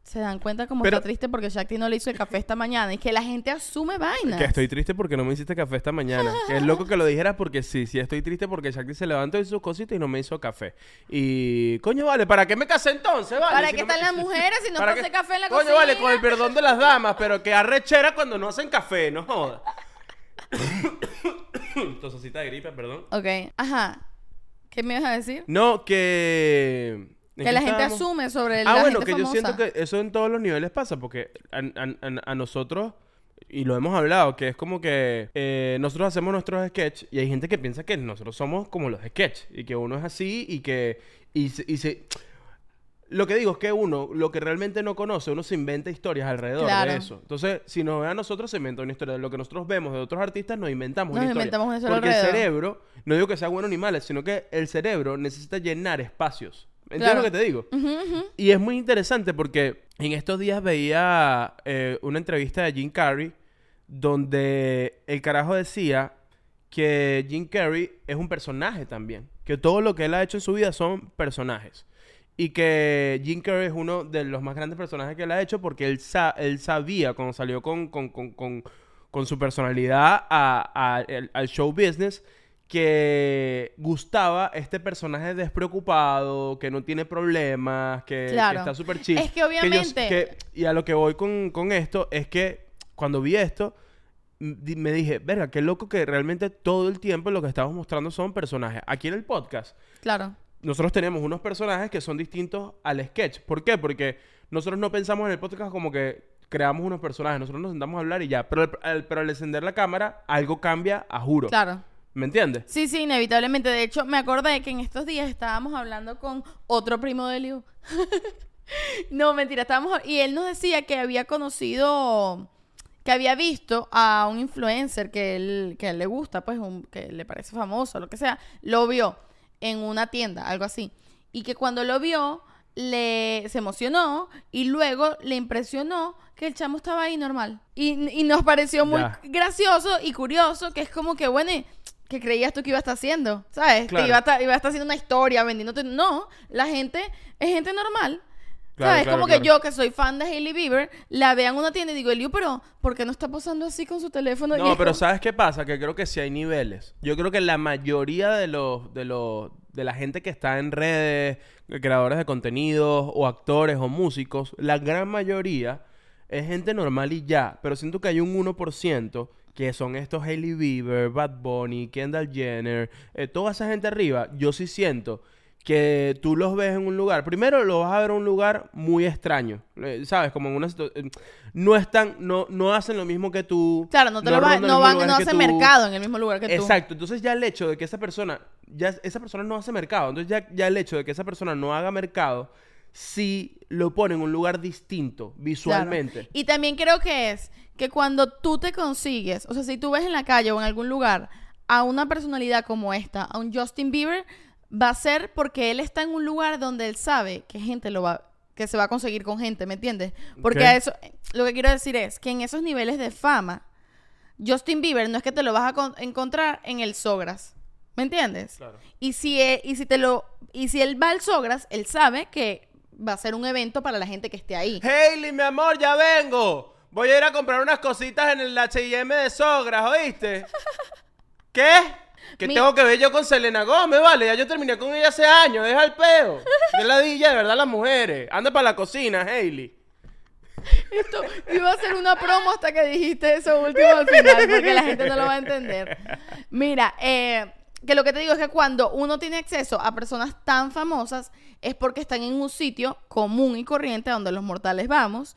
Se dan cuenta como Pero- está triste porque Shakti no le hizo el café esta mañana y que la gente asume vainas. Que estoy triste porque no me hiciste café esta mañana. que es loco que lo dijeras porque sí, sí estoy triste porque Shakti se levantó y sus cositas y no me hizo café. Y coño, vale, ¿para qué me casé entonces? Vale, ¿Para Si qué no me- están las mujeres si no ¿Para pase qué? café en la Coño, cocina? vale, con el perdón de las damas, pero que arrechera cuando no hacen café, no jodas. Tosecita de gripe, perdón. Ok, ajá. ¿Qué me ibas a decir? No, que... ¿en Que la gente estábamos? asume sobre Ah, la bueno, gente que yo siento que eso en todos los niveles pasa, porque a, a- a- a nosotros, y lo hemos hablado, que es como que eh, nosotros hacemos nuestros sketches y hay gente que piensa que nosotros somos como los sketches y que uno es así y que... Y se, y se- Lo que digo es que uno, lo que realmente no conoce, uno se inventa historias alrededor Claro. de eso. Entonces, si nos ve a nosotros, se inventa una historia. De lo que nosotros vemos de otros artistas, nos inventamos Nos una historia. inventamos historia Porque el cerebro, no digo que sea bueno ni malo, sino que el cerebro necesita llenar espacios. ¿Entiendes Claro. lo que te digo? Y es muy interesante porque en estos días veía eh, una entrevista de Jim Carrey donde el carajo decía que Jim Carrey es un personaje también. Que todo lo que él ha hecho en su vida son personajes. Y que Jim Carrey es uno de los más grandes personajes que él ha hecho porque él, sa- él sabía cuando salió con, con, con, con- con su personalidad a- a- el- al show business que gustaba este personaje despreocupado, que no tiene problemas, que, está súper chill. Es que obviamente- que- y a lo que voy con, con esto es que cuando vi esto, me dije, verga, qué loco que realmente todo el tiempo lo que estamos mostrando son personajes. Aquí en el podcast, Claro. nosotros tenemos unos personajes que son distintos al sketch. ¿Por qué? Porque nosotros no pensamos en el podcast como que creamos unos personajes. Nosotros nos sentamos a hablar y ya. Pero al, al- pero al encender la cámara, algo cambia, a juro. Claro. ¿Me entiendes? Sí, sí, inevitablemente. De hecho, me acordé que en estos días estábamos hablando con otro primo de Liu. no, mentira, estábamos... Y él nos decía que había conocido... Que había visto a un influencer que, él, que a él le gusta, pues, un- que le parece famoso, lo que sea. Lo vio en una tienda, algo así. Y que cuando lo vio, le, se emocionó y luego le impresionó que el chamo estaba ahí normal. Y, y nos pareció muy Ya. gracioso y curioso, que es como que, bueno, ¿y ¿qué creías tú que iba a estar haciendo? ¿Sabes? Claro. Que iba a, estar, iba a estar haciendo una historia, vendiéndote. No, la gente es gente normal. Claro, ¿Sabes? claro, como que yo, que soy fan de Hailey Bieber, la veo en una tienda y digo, Eliu, pero ¿por qué no está posando así con su teléfono? No, pero ¿sabes qué pasa? Que creo que sí hay niveles. Yo creo que la mayoría de los, de los, de la gente que está en redes, creadores de contenidos, o actores, o músicos, la gran mayoría es gente normal y ya. Pero siento que hay un 1% que son estos Hailey Bieber, Bad Bunny, Kendall Jenner, eh, toda esa gente arriba. Yo sí siento que tú los ves en un lugar. Primero lo vas a ver en un lugar muy extraño. eh, ¿Sabes? Como en una situ- eh, No están, no, no hacen lo mismo que tú. Claro, no te lo no van, no hacen tú. mercado en el mismo lugar que tú. Exacto. Entonces ya el hecho de que esa persona, ya esa persona no hace mercado. Entonces ya, ya el hecho de que esa persona no haga mercado, sí lo pone en un lugar distinto Claro. visualmente. Y también creo que es que cuando tú te consigues, o sea, si tú ves en la calle o en algún lugar a una personalidad como esta, a un Justin Bieber, va a ser porque él está en un lugar donde él sabe que gente lo va que se va a conseguir con gente, ¿me entiendes? Porque a eso lo que quiero decir es que en esos niveles de fama Justin Bieber no es que te lo vas a con- encontrar en el Sogras. ¿Me entiendes? Claro. Y si, e- y si te lo y si él va al Sogras, él sabe que va a ser un evento para la gente que esté ahí. Hailey, mi amor, ya vengo. Voy a ir a comprar unas cositas en el H&M de Sogras, ¿oíste? ¿Qué? Mi- tengo que ver yo con Selena Gómez, vale. Ya yo terminé con ella hace años. Deja el peo. De la DJ, de verdad, las mujeres. Anda para la cocina, Hailey. Esto iba a ser una promo hasta que dijiste eso último al final, porque la gente no lo va a entender. Mira, eh, que lo que te digo es que cuando uno tiene acceso a personas tan famosas es porque están en un sitio común y corriente donde los mortales vamos.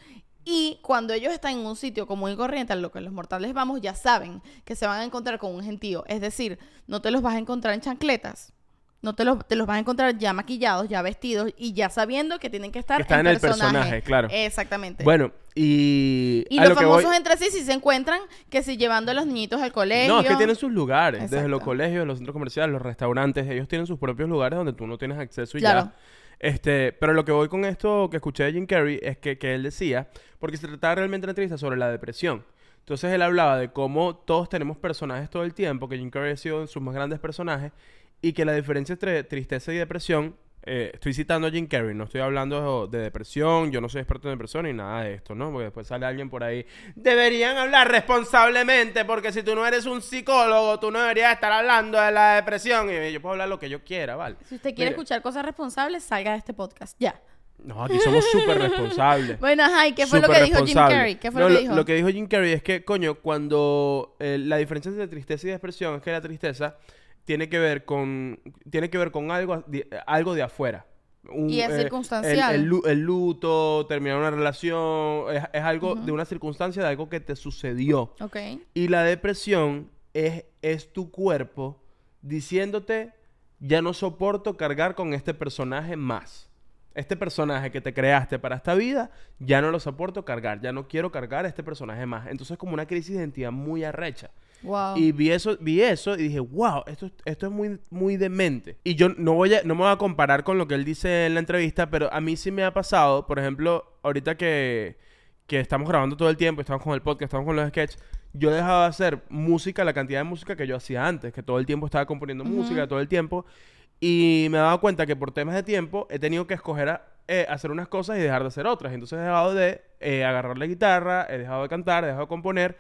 Y cuando ellos están en un sitio común y corriente a lo que los mortales vamos, ya saben que se van a encontrar con un gentío. Es decir, no te los vas a encontrar en chancletas. No te los, te los vas a encontrar ya maquillados, ya vestidos y ya sabiendo que tienen que estar Que están en el personaje, claro. Exactamente. Bueno, y... Y a los lo que voy- famosos entre sí sí se encuentran que si llevando a los niñitos al colegio. No, es que tienen sus lugares. Desde los colegios, los centros comerciales, los restaurantes. Ellos tienen sus propios lugares donde tú no tienes acceso y Claro. ya. Este, pero lo que voy con esto que escuché de Jim Carrey es que, que él decía, porque se trataba realmente de una entrevista sobre la depresión. Entonces él hablaba de cómo todos tenemos personajes todo el tiempo, que Jim Carrey ha sido de sus más grandes personajes, y que la diferencia entre tristeza y depresión, eh, estoy citando a Jim Carrey, no estoy hablando de depresión, yo no soy experto en depresión ni nada de esto, ¿no? Porque después sale alguien por ahí, deberían hablar responsablemente, porque si tú no eres un psicólogo, tú no deberías estar hablando de la depresión, y yo puedo hablar lo que yo quiera, ¿vale? Si usted quiere Mire, escuchar cosas responsables, salga de este podcast. Ya. No, aquí somos súper responsables. Bueno, ajá, ¿y qué fue lo que dijo Jim. Carrey? ¿Qué fue No, lo que dijo? Lo que dijo Jim Carrey es que, coño, cuando eh, la diferencia entre tristeza y depresión es que la tristeza tiene que ver con tiene que ver con algo de, algo de afuera. Un, Y es eh, circunstancial. El, el lu- el luto, terminar una relación, es, es algo de una circunstancia, de algo que te sucedió. Ok. Y la depresión es, es tu cuerpo diciéndote, ya no soporto cargar con este personaje más. Este personaje que te creaste para esta vida, ya no lo soporto cargar, ya no quiero cargar este personaje más. Entonces es como una crisis de identidad muy arrecha. Wow. Y vi eso, vi eso y dije, wow, esto, es- esto es muy, muy demente. Y yo no voy a, no me voy a comparar con lo que él dice en la entrevista, pero a mí sí me ha pasado, por ejemplo, ahorita que, que estamos grabando todo el tiempo, estamos con el podcast, estamos con los sketches, yo he dejado de hacer música, la cantidad de música que yo hacía antes, que todo el tiempo estaba componiendo música, todo el tiempo, y me he dado cuenta que por temas de tiempo he tenido que escoger a- eh, hacer unas cosas y dejar de hacer otras. Entonces he dejado de eh, agarrar la guitarra, he dejado de cantar, he dejado de componer.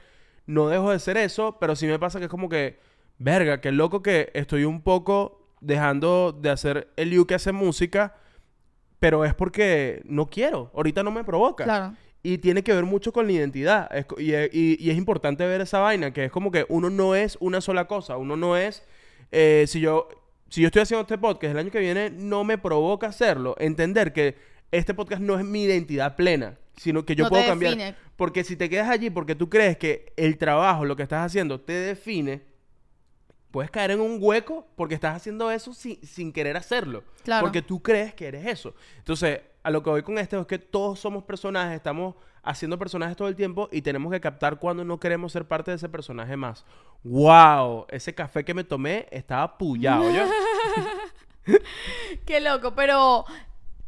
No dejo de hacer eso, pero sí me pasa que es como que, verga, qué loco que estoy un poco dejando de hacer el you que hace música, pero es porque no quiero, ahorita no me provoca. Claro. Y tiene que ver mucho con la identidad. Es co- y, y- y es importante ver esa vaina, que es como que uno no es una sola cosa. Uno no es. eh, si yo. Si yo estoy haciendo este podcast el año que viene, no me provoca hacerlo. Entender que este podcast no es mi identidad plena, sino que yo No puedo cambiar. define. Porque si te quedas allí porque tú crees que el trabajo, lo que estás haciendo, te define, puedes caer en un hueco porque estás haciendo eso sin, sin querer hacerlo. Claro. Porque tú crees que eres eso. Entonces, a lo que voy con esto es que todos somos personajes, estamos haciendo personajes todo el tiempo y tenemos que captar cuando no queremos ser parte de ese personaje más. ¡Wow! Ese café que me tomé estaba pullado, ¿yo? Qué loco, pero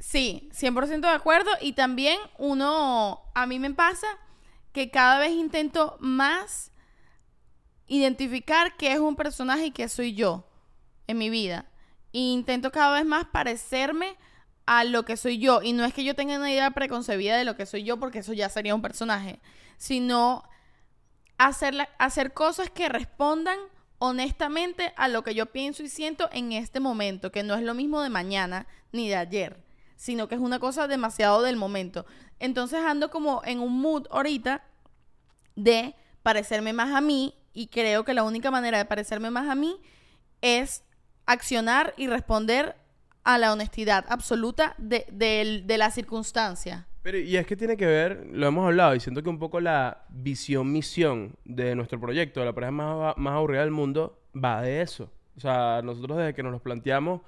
sí, 100% de acuerdo. Y también uno, a mí me pasa que cada vez intento más identificar qué es un personaje y qué soy yo en mi vida. E intento cada vez más parecerme a lo que soy yo. Y no es que yo tenga una idea preconcebida de lo que soy yo, porque eso ya sería un personaje, sino hacer, la- hacer cosas que respondan honestamente a lo que yo pienso y siento en este momento, que no es lo mismo de mañana ni de ayer, sino que es una cosa demasiado del momento. Entonces ando como en un mood ahorita de parecerme más a mí y creo que la única manera de parecerme más a mí es accionar y responder a la honestidad absoluta de, de la circunstancia. Pero, y es que tiene que ver, lo hemos hablado, y siento que un poco la visión-misión de nuestro proyecto, la pareja más, más aburrida del mundo, va de eso. O sea, nosotros desde que nos lo planteamos,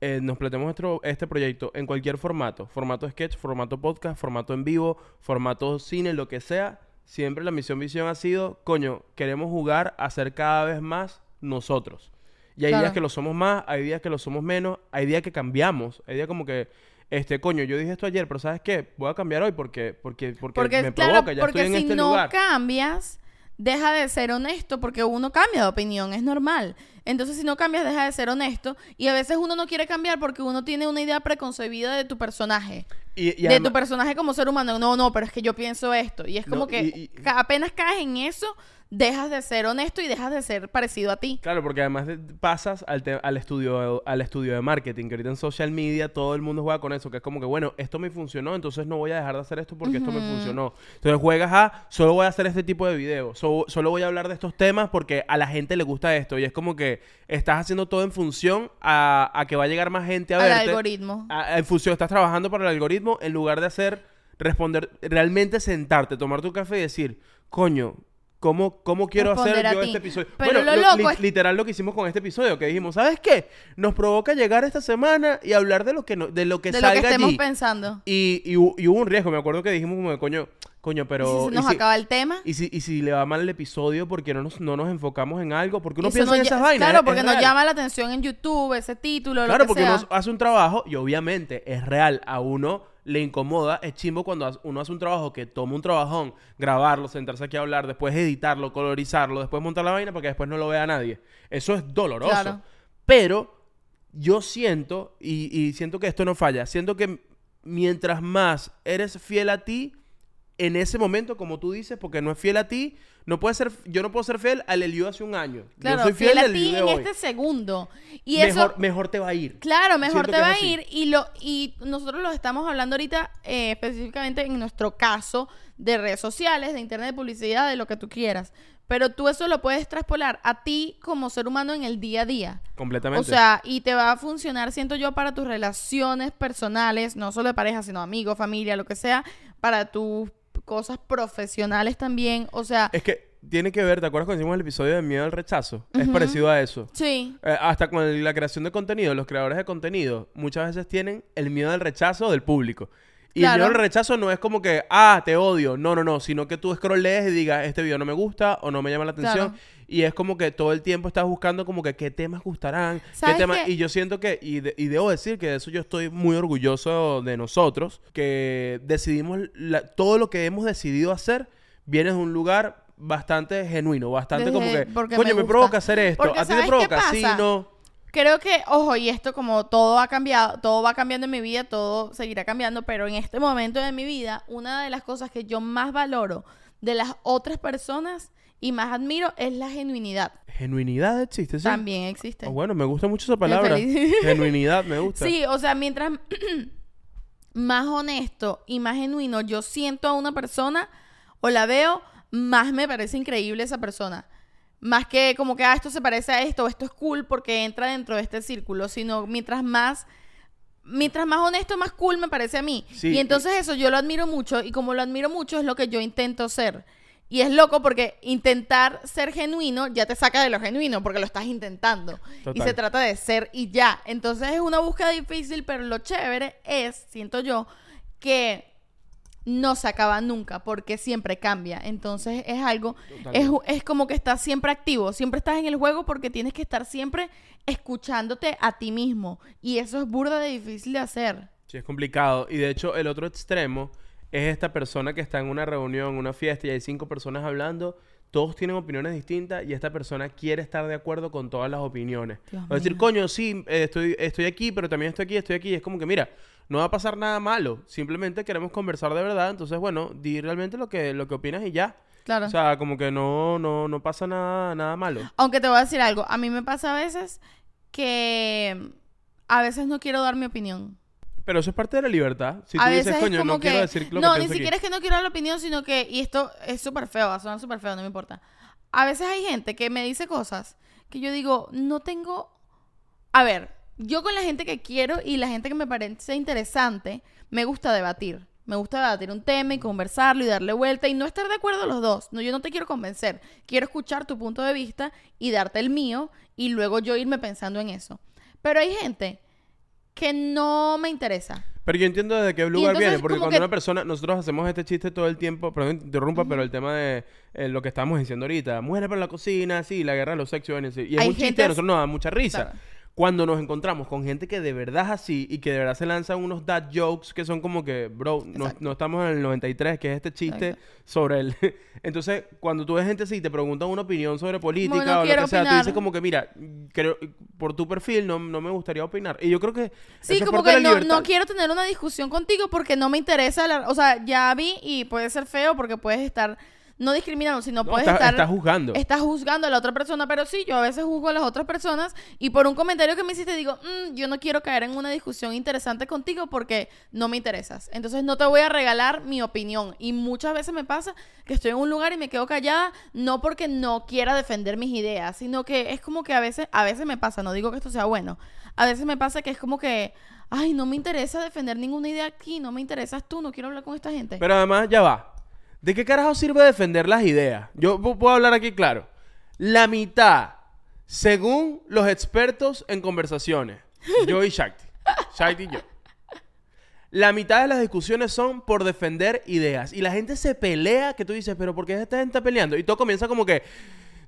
eh, nos planteamos nuestro, este proyecto en cualquier formato, formato sketch, formato podcast, formato en vivo, formato cine, lo que sea, siempre la misión-visión ha sido, coño, queremos jugar a ser cada vez más nosotros. Y hay Claro. días que lo somos más, hay días que lo somos menos, hay días que cambiamos, hay días como que, este, coño, yo dije esto ayer, pero ¿sabes qué? Voy a cambiar hoy porque, porque, porque, Porque, me claro, provoca, ya porque estoy en si este no lugar. cambias, deja de ser honesto porque uno cambia de opinión, es normal. Entonces, si no cambias, deja de ser honesto. Y a veces uno no quiere cambiar porque uno tiene una idea preconcebida de tu personaje. Y, y de además- tu personaje como ser humano. No, no, pero es que yo pienso esto. Y es como No, que y- apenas caes en eso, dejas de ser honesto y dejas de ser parecido a ti. Claro, porque además de- pasas al, te- al estudio al estudio de marketing, que ahorita en social media todo el mundo juega con eso, que es como que, bueno, esto me funcionó, entonces no voy a dejar de hacer esto porque esto me funcionó. Entonces juegas a, solo voy a hacer este tipo de videos, so- solo voy a hablar de estos temas porque a la gente le gusta esto. Y es como que estás haciendo todo en función a, a que va a llegar más gente a Al verte. algoritmo. A- en función, estás trabajando para el algoritmo en lugar de hacer, responder, realmente sentarte, tomar tu café y decir, coño, ¿cómo, cómo quiero Responder hacer yo ti. este episodio? Pero lo li- loco li- es- literal lo que hicimos con este episodio, que dijimos, ¿sabes qué? Nos provoca llegar esta semana y hablar de lo que, no- de lo que de lo que salga estemos allí. pensando. Y, y y hubo un riesgo, me acuerdo que dijimos como de, coño, coño, pero... y si nos y si- acaba el tema. y si, y si le va mal el episodio porque no nos, no nos enfocamos en algo, porque uno eso piensa en esas vainas. Claro, porque nos llama la atención en YouTube, ese título, lo Claro, que porque sea. uno hace un trabajo y obviamente es real. A uno le incomoda, es chimbo cuando uno hace un trabajo que toma un trabajón, grabarlo, sentarse aquí a hablar, después editarlo, colorizarlo, después montar la vaina para que después no lo vea nadie. Eso es doloroso. Claro. Pero yo siento, y, y siento que esto no falla, siento que mientras más eres fiel a ti, en ese momento, como tú dices, porque no es fiel a ti, no puede ser, yo no puedo ser fiel al Eliu hace un año. Claro, yo soy fiel, fiel a al ti en hoy. este segundo. Y mejor, eso, mejor te va a ir. claro, mejor Siento te va a ir. Y lo y nosotros lo estamos hablando ahorita eh, específicamente en nuestro caso de redes sociales, de internet, de publicidad, de lo que tú quieras. Pero tú eso lo puedes traspolar a ti como ser humano en el día a día. Completamente. O sea, y te va a funcionar, siento yo, para tus relaciones personales, no solo de pareja, sino amigos, familia, lo que sea, para tus cosas profesionales también. O sea, Es que tiene que ver, ¿te acuerdas cuando hicimos el episodio de miedo al rechazo? Es parecido a eso. sí, Eh, hasta con la creación de contenido, los creadores de contenido muchas veces tienen el miedo al rechazo del público. Y el Claro. miedo al rechazo no es como que, ah, te odio. No, no, no. Sino que tú scrollees y digas, este video no me gusta o no me llama la atención. Claro. Y es como que todo el tiempo estás buscando como que qué temas gustarán. Qué ¿Sabes temas... Y yo siento que, y, de- y debo decir que de eso yo estoy muy orgulloso de nosotros, que decidimos, la- todo lo que hemos decidido hacer viene de un lugar bastante genuino, bastante como que, coño, me provoca hacer esto. Porque ¿A ti te ¿sabes qué provoca? Sí, no. Creo que, ojo, y esto como todo ha cambiado, todo va cambiando en mi vida, todo seguirá cambiando, pero en este momento de mi vida, una de las cosas que yo más valoro de las otras personas y más admiro es la genuinidad. Genuinidad existe, sí. También existe. Ah, bueno, me gusta mucho esa palabra. Genuinidad, me gusta. Sí, o sea, mientras más honesto y más genuino yo siento a una persona o la veo, más me parece increíble esa persona. Más que como que, ah, esto se parece a esto, esto es cool porque entra dentro de este círculo, sino mientras más, mientras más honesto, más cool me parece a mí. Sí. Y entonces eso yo lo admiro mucho y como lo admiro mucho es lo que yo intento ser. Y es loco porque intentar ser genuino ya te saca de lo genuino porque lo estás intentando. Y se trata de ser y ya. Entonces es una búsqueda difícil, pero lo chévere es, siento yo, que no se acaba nunca porque siempre cambia. Entonces es algo, es, es como que estás siempre activo, siempre estás en el juego porque tienes que estar siempre escuchándote a ti mismo. Y eso es burda de difícil de hacer. Sí, es complicado. Y de hecho, el otro extremo es esta persona que está en una reunión, una fiesta y hay cinco personas hablando. Todos tienen opiniones distintas y esta persona quiere estar de acuerdo con todas las opiniones. Dios o decir, coño, sí, eh, estoy, estoy aquí, pero también estoy aquí, estoy aquí. Es como que, mira, no va a pasar nada malo. Simplemente queremos conversar de verdad. Entonces, bueno, di realmente lo que, lo que opinas y ya. Claro. O sea, como que no, no, no pasa nada, nada malo. Aunque te voy a decir algo, a mí me pasa a veces que a veces no quiero dar mi opinión. Pero eso es parte de la libertad. Si tú a dices, veces es coño, no que quiero decir lo no, que ni pienso aquí". siquiera es que no quiero dar la opinión, sino que y esto es súper feo, va a sonar súper feo, no me importa. A veces hay gente que me dice cosas que yo digo, no tengo a ver, yo con la gente que quiero y la gente que me parece interesante, me gusta debatir. Me gusta debatir un tema y conversarlo y darle vuelta y no estar de acuerdo los dos. No, yo no te quiero convencer. Quiero escuchar tu punto de vista y darte el mío y luego yo irme pensando en eso. Pero hay gente que no me interesa. Pero yo entiendo desde qué lugar entonces viene, porque cuando que- una persona, nosotros hacemos este chiste todo el tiempo, perdón, te interrumpa, pero el tema de eh, lo que estábamos diciendo ahorita, mujeres para la cocina, sí, la guerra de los sexos, y es Hay un chiste, gente a nosotros nos da mucha risa. Claro. Cuando nos encontramos con gente que de verdad es así y que de verdad se lanzan unos dad jokes que son como que, bro, no, estamos en el 93, que es este chiste Exacto. sobre el... Entonces, cuando tú ves gente así y te preguntan una opinión sobre política Bueno, o lo que sea, tú dices como que, mira, creo, por tu perfil no, no me gustaría opinar. Y yo creo que... Sí, eso como que no, no quiero tener una discusión contigo porque no me interesa. la- o sea, ya vi y puede ser feo porque puedes estar, no discriminando, sino No, puedes estar... estás juzgando. Estás juzgando a la otra persona, pero sí, yo a veces juzgo a las otras personas y por un comentario que me hiciste digo, "Mm, yo no quiero caer en una discusión interesante contigo porque no me interesas. Entonces no te voy a regalar mi opinión. Y muchas veces me pasa que estoy en un lugar y me quedo callada, no porque no quiera defender mis ideas, sino que es como que a veces, a veces me pasa, no digo que esto sea bueno, a veces me pasa que es como que, ay, no me interesa defender ninguna idea aquí, no me interesas tú, no quiero hablar con esta gente. Pero además, ya va. ¿De qué carajo sirve defender las ideas? Yo pu- puedo hablar aquí claro. La mitad, según los expertos en conversaciones, yo y Shakti. Shakti y yo. La mitad de las discusiones son por defender ideas. Y la gente se pelea que tú dices, pero ¿por qué esta gente está peleando? Y todo comienza como que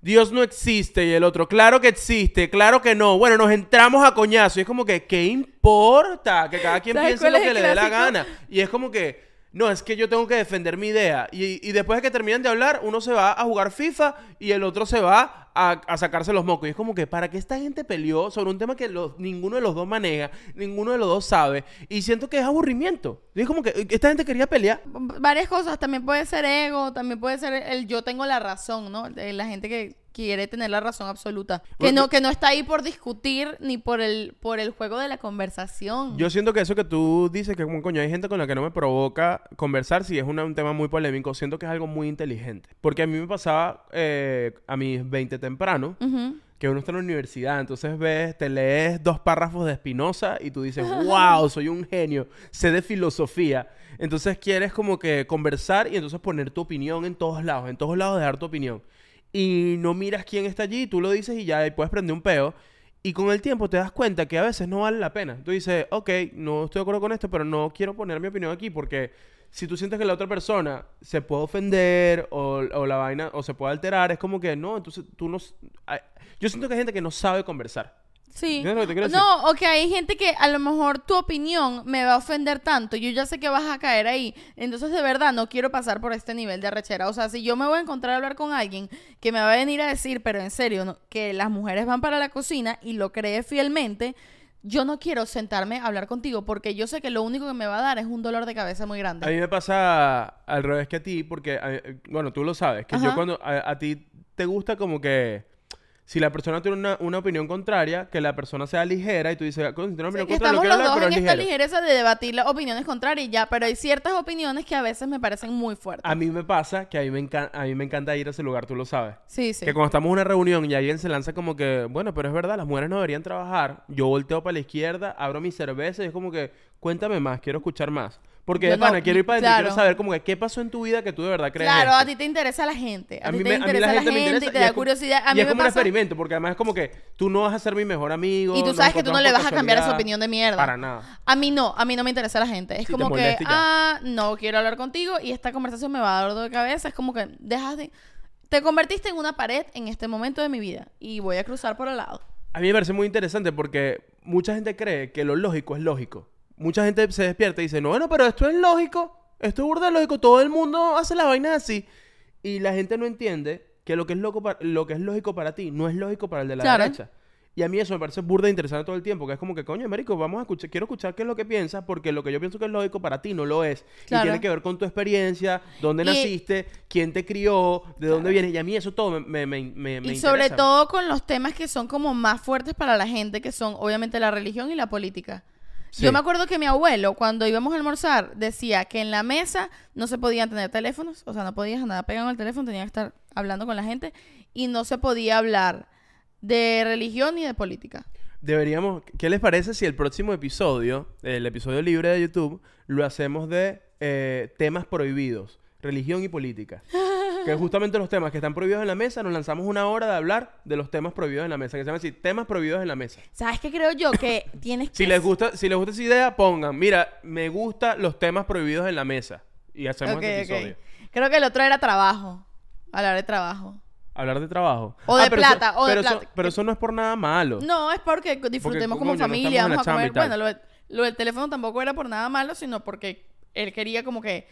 Dios no existe y el otro, claro que existe, claro que no. Bueno, nos entramos a coñazo. Y es como que, ¿qué importa? Que cada quien ¿Sabes piense lo que le dé la gana. Y es como que, no, es que yo tengo que defender mi idea. Y, después de que terminan de hablar, uno se va a jugar FIFA y el otro se va a, sacarse los mocos. Y es como que, ¿para qué esta gente peleó sobre un tema que los- ninguno de los dos maneja, ninguno de los dos sabe? Y siento que es aburrimiento. Es como que esta gente quería pelear. varias cosas. También puede ser ego, también puede ser el yo tengo la razón, ¿no? La gente que quiere tener la razón absoluta. Que Bueno, no, que no está ahí por discutir ni por el, por el juego de la conversación. Yo siento que eso que tú dices, que como coño, hay gente con la que no me provoca conversar si es una- un tema muy polémico, siento que es algo muy inteligente. Porque a mí me pasaba eh, a mis 20 temprano, Ujú. que uno está en la universidad, entonces ves, te lees dos párrafos de Spinoza y tú dices, wow, soy un genio, sé de filosofía. Entonces quieres como que conversar y entonces poner tu opinión en todos lados, en todos lados dejar tu opinión. Y no miras quién está allí, tú lo dices y ya y puedes prender un peo. Y con el tiempo te das cuenta que a veces no vale la pena. Tú dices, ok, no estoy de acuerdo con esto, pero no quiero poner mi opinión aquí porque si tú sientes que la otra persona se puede ofender o, o la vaina o se puede alterar, es como que no, entonces tú no... Yo siento que hay gente que no sabe conversar. Sí. ¿Entiendes lo que te quiero decir? No, o que hay gente que a lo mejor tu opinión me va a ofender tanto. Yo ya sé que vas a caer ahí. Entonces, de verdad, no quiero pasar por este nivel de arrechera. O sea, si yo me voy a encontrar a hablar con alguien que me va a venir a decir, pero en serio, no, que las mujeres van para la cocina y lo cree fielmente, yo no quiero sentarme a hablar contigo porque yo sé que lo único que me va a dar es un dolor de cabeza muy grande. A mí me pasa al revés que a ti, porque, eh, bueno, tú lo sabes, que yo cuando a, a ti te gusta como que si la persona tiene una, una opinión contraria, que la persona sea ligera y tú dices, "Coño, tiene una opinión contraria, no quiero hablar, pero en es esta ligereza de debatir las opiniones contrarias y ya, pero hay ciertas opiniones que a veces me parecen muy fuertes. A mí me pasa que a mí me, a mí me encanta ir a ese lugar, tú lo sabes. Sí, sí. Que cuando estamos en una reunión y alguien se lanza como que, bueno, pero es verdad, las mujeres no deberían trabajar. Yo volteo para la izquierda, abro mi cerveza y es como que, cuéntame más, quiero escuchar más. Porque de no, pana, quiero ir para adentro claro. quiero saber como que qué pasó en tu vida que tú de verdad crees Claro, esto. a ti te interesa la gente. A, A mí, te me, a mí interesa la la gente me interesa y te da curiosidad. A y mí es me como un experimento, porque además es como que tú no vas a ser mi mejor amigo. Y tú sabes que tú no le vas a cambiar esa opinión de mierda. Para nada. A mí no, a mí no me interesa la gente. Es Sí, como que, ah, no quiero hablar contigo y esta conversación me va a dar dolor de cabeza. Es como que dejas de. Te convertiste en una pared en este momento de mi vida y voy a cruzar por al lado. A mí me parece muy interesante porque mucha gente cree que lo lógico es lógico. Mucha gente se despierta y dice, no, bueno, pero esto es lógico. Esto es burda lógico. Todo el mundo hace las vainas así. Y la gente no entiende que lo que es, loco pa- lo que es lógico para ti no es lógico para el de la Claro. derecha. Y a mí eso me parece burda e interesante todo el tiempo, que es como que, coño, Américo, vamos a escuchar, quiero escuchar qué es lo que piensas, porque lo que yo pienso que es lógico para ti no lo es. Claro. Y tiene que ver con tu experiencia, dónde Y- naciste, quién te crió, de dónde vienes. Y a mí eso todo me, me, me, me- me y sobre interesa. todo con los temas que son como más fuertes para la gente, que son obviamente la religión y la política. Sí. Yo me acuerdo que mi abuelo, cuando íbamos a almorzar, decía que en la mesa no se podían tener teléfonos, o sea, no podías andar pegando el teléfono, tenías que estar hablando con la gente, y no se podía hablar de religión ni de política. Deberíamos, ¿qué les parece si el próximo episodio, el episodio libre de YouTube, lo hacemos de eh, temas prohibidos, religión y política? que justamente los temas que están prohibidos en la mesa, nos lanzamos una hora de hablar de los temas prohibidos en la mesa, que se llama así, temas prohibidos en la mesa. ¿Sabes qué creo yo? Que tienes que... Si les gusta, si les gusta esa idea, pongan, mira, me gustan los temas prohibidos en la mesa. Y hacemos Ok, ese ok. episodio. Creo que el otro era trabajo, hablar de trabajo. Hablar de trabajo. O de eso- plata, o de pero eso- plata. pero eso no es por nada malo. No, es porque disfrutemos como familia, vamos a comer. Bueno, lo, lo del teléfono tampoco era por nada malo, sino porque él quería como que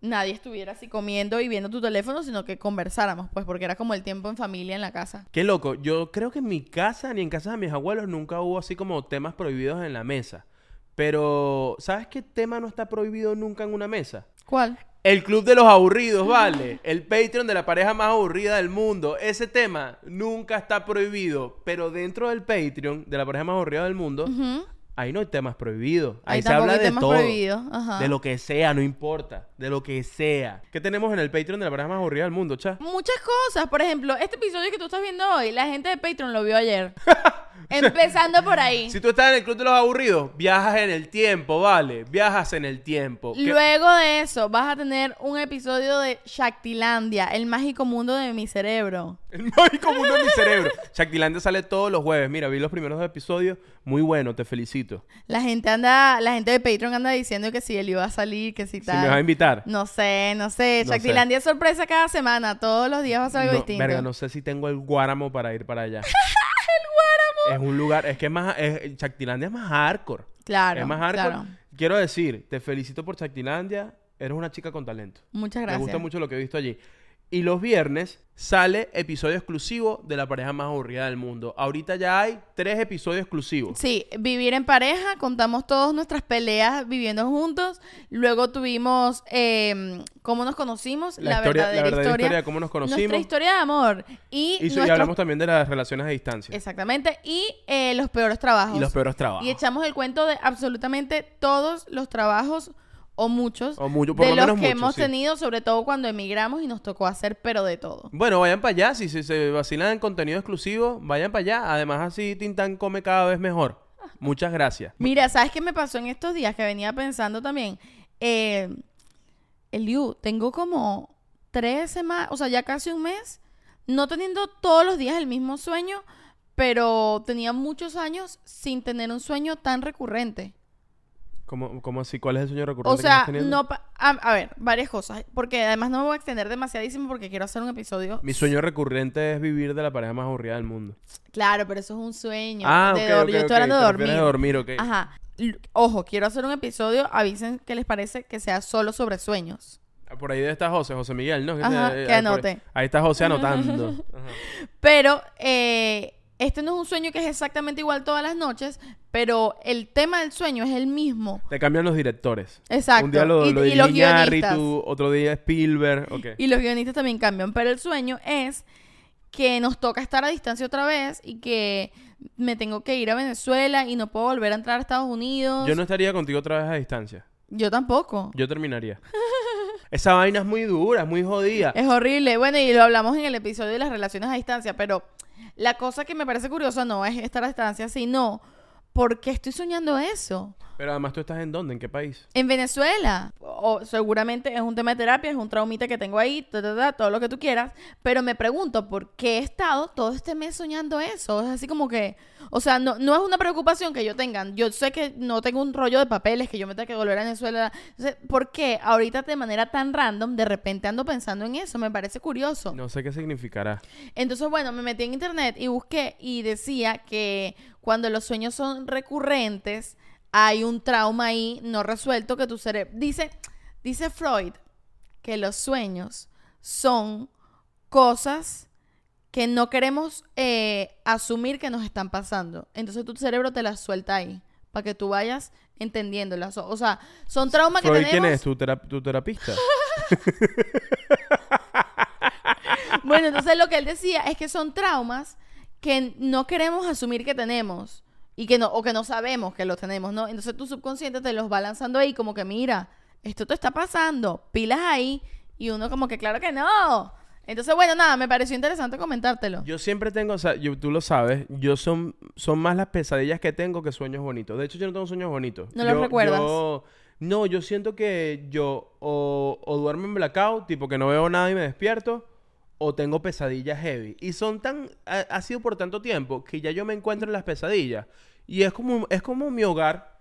nadie estuviera así comiendo y viendo tu teléfono, sino que conversáramos, pues, porque era como el tiempo en familia en la casa. Qué loco. Yo creo que en mi casa ni en casa de mis abuelos nunca hubo así como temas prohibidos en la mesa. Pero, ¿sabes qué tema no está prohibido nunca en una mesa? ¿Cuál? El club de los aburridos, vale. El Patreon de la pareja más aburrida del mundo. Ese tema nunca está prohibido. Pero dentro del Patreon de la pareja más aburrida del mundo. Ahí no hay temas prohibidos. Ahí, Ahí se habla de temas todo. Ajá. De lo que sea, no importa. De lo que sea. ¿Qué tenemos en el Patreon de la pareja más aburrida del mundo, cha? Muchas cosas. Por ejemplo, este episodio que tú estás viendo hoy, la gente de Patreon lo vio ayer. Empezando por ahí. Si tú estás en el club de los aburridos, viajas en el tiempo, vale. Viajas en el tiempo. ¿Qué- Luego de eso, vas a tener un episodio de Shaktilandia, el mágico mundo de mi cerebro. El mágico mundo de mi cerebro. Shaktilandia sale todos los jueves. Mira, vi los primeros dos episodios. Muy bueno, te felicito. La gente anda, la gente de Patreon anda diciendo que si él iba a salir, que si Si tal. me vas a invitar. No sé, no sé. No sé. Shaktilandia es sorpresa cada semana. Todos los días va a ser algo No, distinto. verga, no sé si tengo el guáramo para ir para allá. Es un lugar, es que es más, es, Shaktilandia es más hardcore. Claro, es más hardcore. claro. Quiero decir, te felicito por Shaktilandia. Eres una chica con talento. Muchas gracias. Me gusta mucho lo que he visto allí. Y los viernes sale episodio exclusivo de la pareja más aburrida del mundo. Ahorita ya hay tres episodios exclusivos. Sí, vivir en pareja, contamos todas nuestras peleas viviendo juntos. Luego tuvimos eh, cómo nos conocimos, la, La, historia, verdadera, la verdadera historia, historia de cómo nos conocimos. nuestra historia de amor y, hablamos también de las relaciones a distancia. exactamente y eh, los peores trabajos. Y los peores trabajos. Y echamos el cuento de absolutamente todos los trabajos o muchos O mucho- por de lo los menos que muchos, hemos sí. tenido, sobre todo cuando emigramos y nos tocó hacer pero de todo. Bueno, vayan para allá. Si se, se vacilan en contenido exclusivo, vayan para allá. Además, así Tintán come cada vez mejor. Muchas gracias. Mira, ¿sabes qué me pasó en estos días que venía pensando también? Eh, Eliu, tengo como tres semanas, o sea, ya casi un mes, no teniendo todos los días el mismo sueño, pero tenía muchos años sin tener un sueño tan recurrente. ¿Cómo, cómo así? ¿Cuál es el sueño recurrente O que sea, teniendo? no... A, a ver, varias cosas, porque además no me voy a extender demasiadísimo porque quiero hacer un episodio. Mi sueño recurrente es vivir de la pareja más aburrida del mundo. Claro, pero eso es un sueño. Ah, de ok, dor- ok, Yo estoy hablando de dormir. a dormir, ok. Ajá. Ojo, quiero hacer un episodio. Avisen qué les parece que sea solo sobre sueños. Ah, Por ahí estar José, José Miguel, ¿no? Ajá, Eh, que ahí anote. Ahí está José anotando. Ajá. Pero eh, este no es un sueño que es exactamente igual todas las noches, pero el tema del sueño es el mismo. Te cambian los directores. Exacto. Un día lo, Y- lo y los guionistas. otro día Spielberg. Ok. Y los guionistas también cambian. Pero el sueño es que nos toca estar a distancia otra vez y que me tengo que ir a Venezuela y no puedo volver a entrar a Estados Unidos. Yo no estaría contigo otra vez a distancia. Yo tampoco. Yo terminaría. Esa vaina es muy dura, es muy jodida. Es horrible. Bueno, y lo hablamos en el episodio de las relaciones a distancia, pero la cosa que me parece curiosa no es estar a distancia, sino ¿por qué estoy soñando eso? Pero además, ¿tú estás en dónde? ¿En qué país? En Venezuela. O seguramente es un tema de terapia, es un traumita que tengo ahí, ta, ta, ta, todo lo que tú quieras. Pero me pregunto, ¿por qué he estado todo este mes soñando eso? Es así como que, o sea, no, no es una preocupación que yo tenga. Yo sé que no tengo un rollo de papeles, que yo me tenga que volver a Venezuela. Entonces, ¿por qué ahorita de manera tan random, de repente ando pensando en eso? Me parece curioso. No sé qué significará. Entonces, bueno, me metí en internet y busqué y decía que cuando los sueños son recurrentes, hay un trauma ahí no resuelto que tu cerebro... Dice, dice Freud que los sueños son cosas que no queremos eh, asumir que nos están pasando. Entonces tu cerebro te las suelta ahí para que tú vayas entendiéndolas. O, o sea, son traumas que tenemos... ¿quién es? ¿Tu, tera- tu terapista? Bueno, entonces lo que él decía es que son traumas que no queremos asumir que tenemos y que no o que no sabemos que los tenemos, ¿no? Entonces tu subconsciente te los va lanzando ahí como que mira, esto te está pasando, pilas ahí y uno como que claro que no. Entonces, bueno, nada, me pareció interesante comentártelo. Yo siempre tengo, o sea, yo- tú lo sabes, yo son, son más las pesadillas que tengo que sueños bonitos. De hecho, yo no tengo sueños bonitos. ¿No los recuerdas? yo- no, yo siento que yo o, o duermo en blackout, tipo que no veo nada y me despierto, o tengo pesadillas heavy. Y son tan, ha, ha sido por tanto tiempo que ya yo me encuentro en las pesadillas. Y es como, es como mi hogar.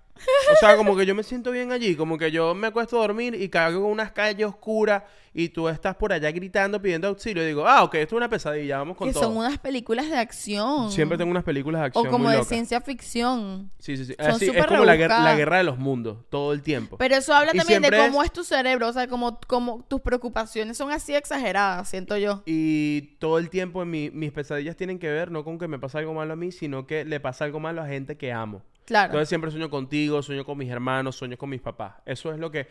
O sea, como que yo me siento bien allí, como que yo me acuesto a dormir y caigo en unas calles oscuras y tú estás por allá gritando, pidiendo auxilio. Y digo, ah, ok, esto es una pesadilla, vamos con que todo. son unas películas de acción. Siempre tengo unas películas de O acción como muy de locas. ciencia ficción. Sí, sí, sí. son Así, es súper como la, guer- la guerra de los mundos, todo el tiempo. Pero eso habla Y también de siempre cómo es- es... tu cerebro, o sea, como, como tus preocupaciones son así exageradas, siento yo. Y todo el tiempo en mi- mis pesadillas tienen que ver no con que me pasa algo malo a mí, sino que le pasa algo malo a gente que amo. Claro. Entonces siempre sueño contigo, sueño con mis hermanos, sueño con mis papás. Eso es lo que...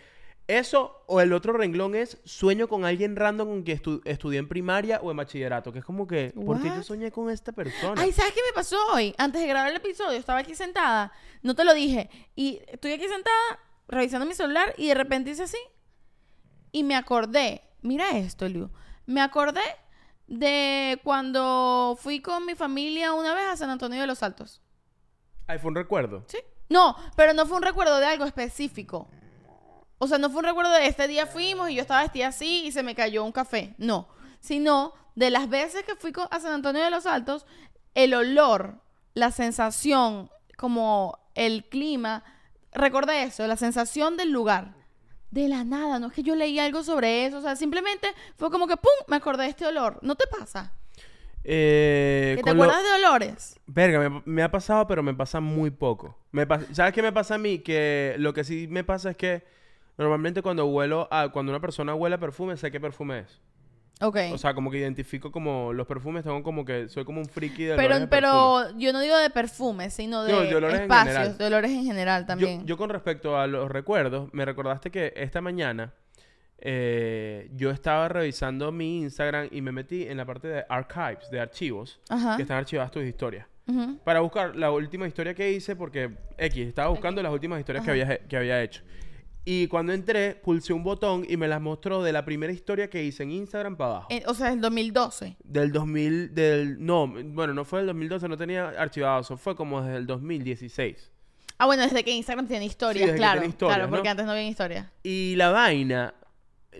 Eso o el otro renglón es sueño con alguien random con quien estu- estudié en primaria o en bachillerato. Que es como que, ¿por qué yo soñé con esta persona? Ay, ¿sabes qué me pasó hoy? Antes de grabar el episodio, estaba aquí sentada, no te lo dije, y estoy aquí sentada revisando mi celular y de repente hice así y me acordé, mira esto, Liu, me acordé de cuando fui con mi familia una vez a San Antonio de los Altos. Ay, fue un recuerdo. ¿Sí? No, pero no fue un recuerdo de algo específico. O sea, no fue un recuerdo de este día fuimos y yo estaba vestida así y se me cayó un café. No. Sino de las veces que fui a San Antonio de los Altos, el olor, la sensación, como el clima. Recordé eso, la sensación del lugar. De la nada, no es que yo leí algo sobre eso. O sea, simplemente fue como que ¡pum! Me acordé de este olor. ¿No te pasa? Eh, ¿Que te con lo- acuerdas de olores? Verga, me, me ha pasado, pero me pasa muy poco. Me pas- ¿Sabes qué me pasa a mí? Que lo que sí me pasa es que normalmente cuando huelo a, cuando una persona huele a perfume, sé qué perfume es. Ok. O sea, como que identifico como los perfumes, tengo como que soy como un friki de Pero, olores de perfume. pero yo no digo de perfumes, sino de, No, de olores en espacios, general. de olores en general Yo, también. yo con respecto a los recuerdos, me recordaste que esta mañana eh, yo estaba revisando mi Instagram y me metí en la parte de archives, de archivos, Ajá. que están archivadas tus historias. Para buscar la última historia que hice, porque X, estaba buscando las últimas historias que había, que había hecho. Y cuando entré, pulsé un botón y me las mostró de la primera historia que hice en Instagram para abajo. Eh, o sea, el 2012. Del 2000, del... No, bueno, no fue del 2012, no tenía archivado, eso fue como desde el 2016. Ah, bueno, desde que Instagram tiene historias, desde que claro. tiene historias, claro, porque ¿no? antes no había historia. Y la vaina,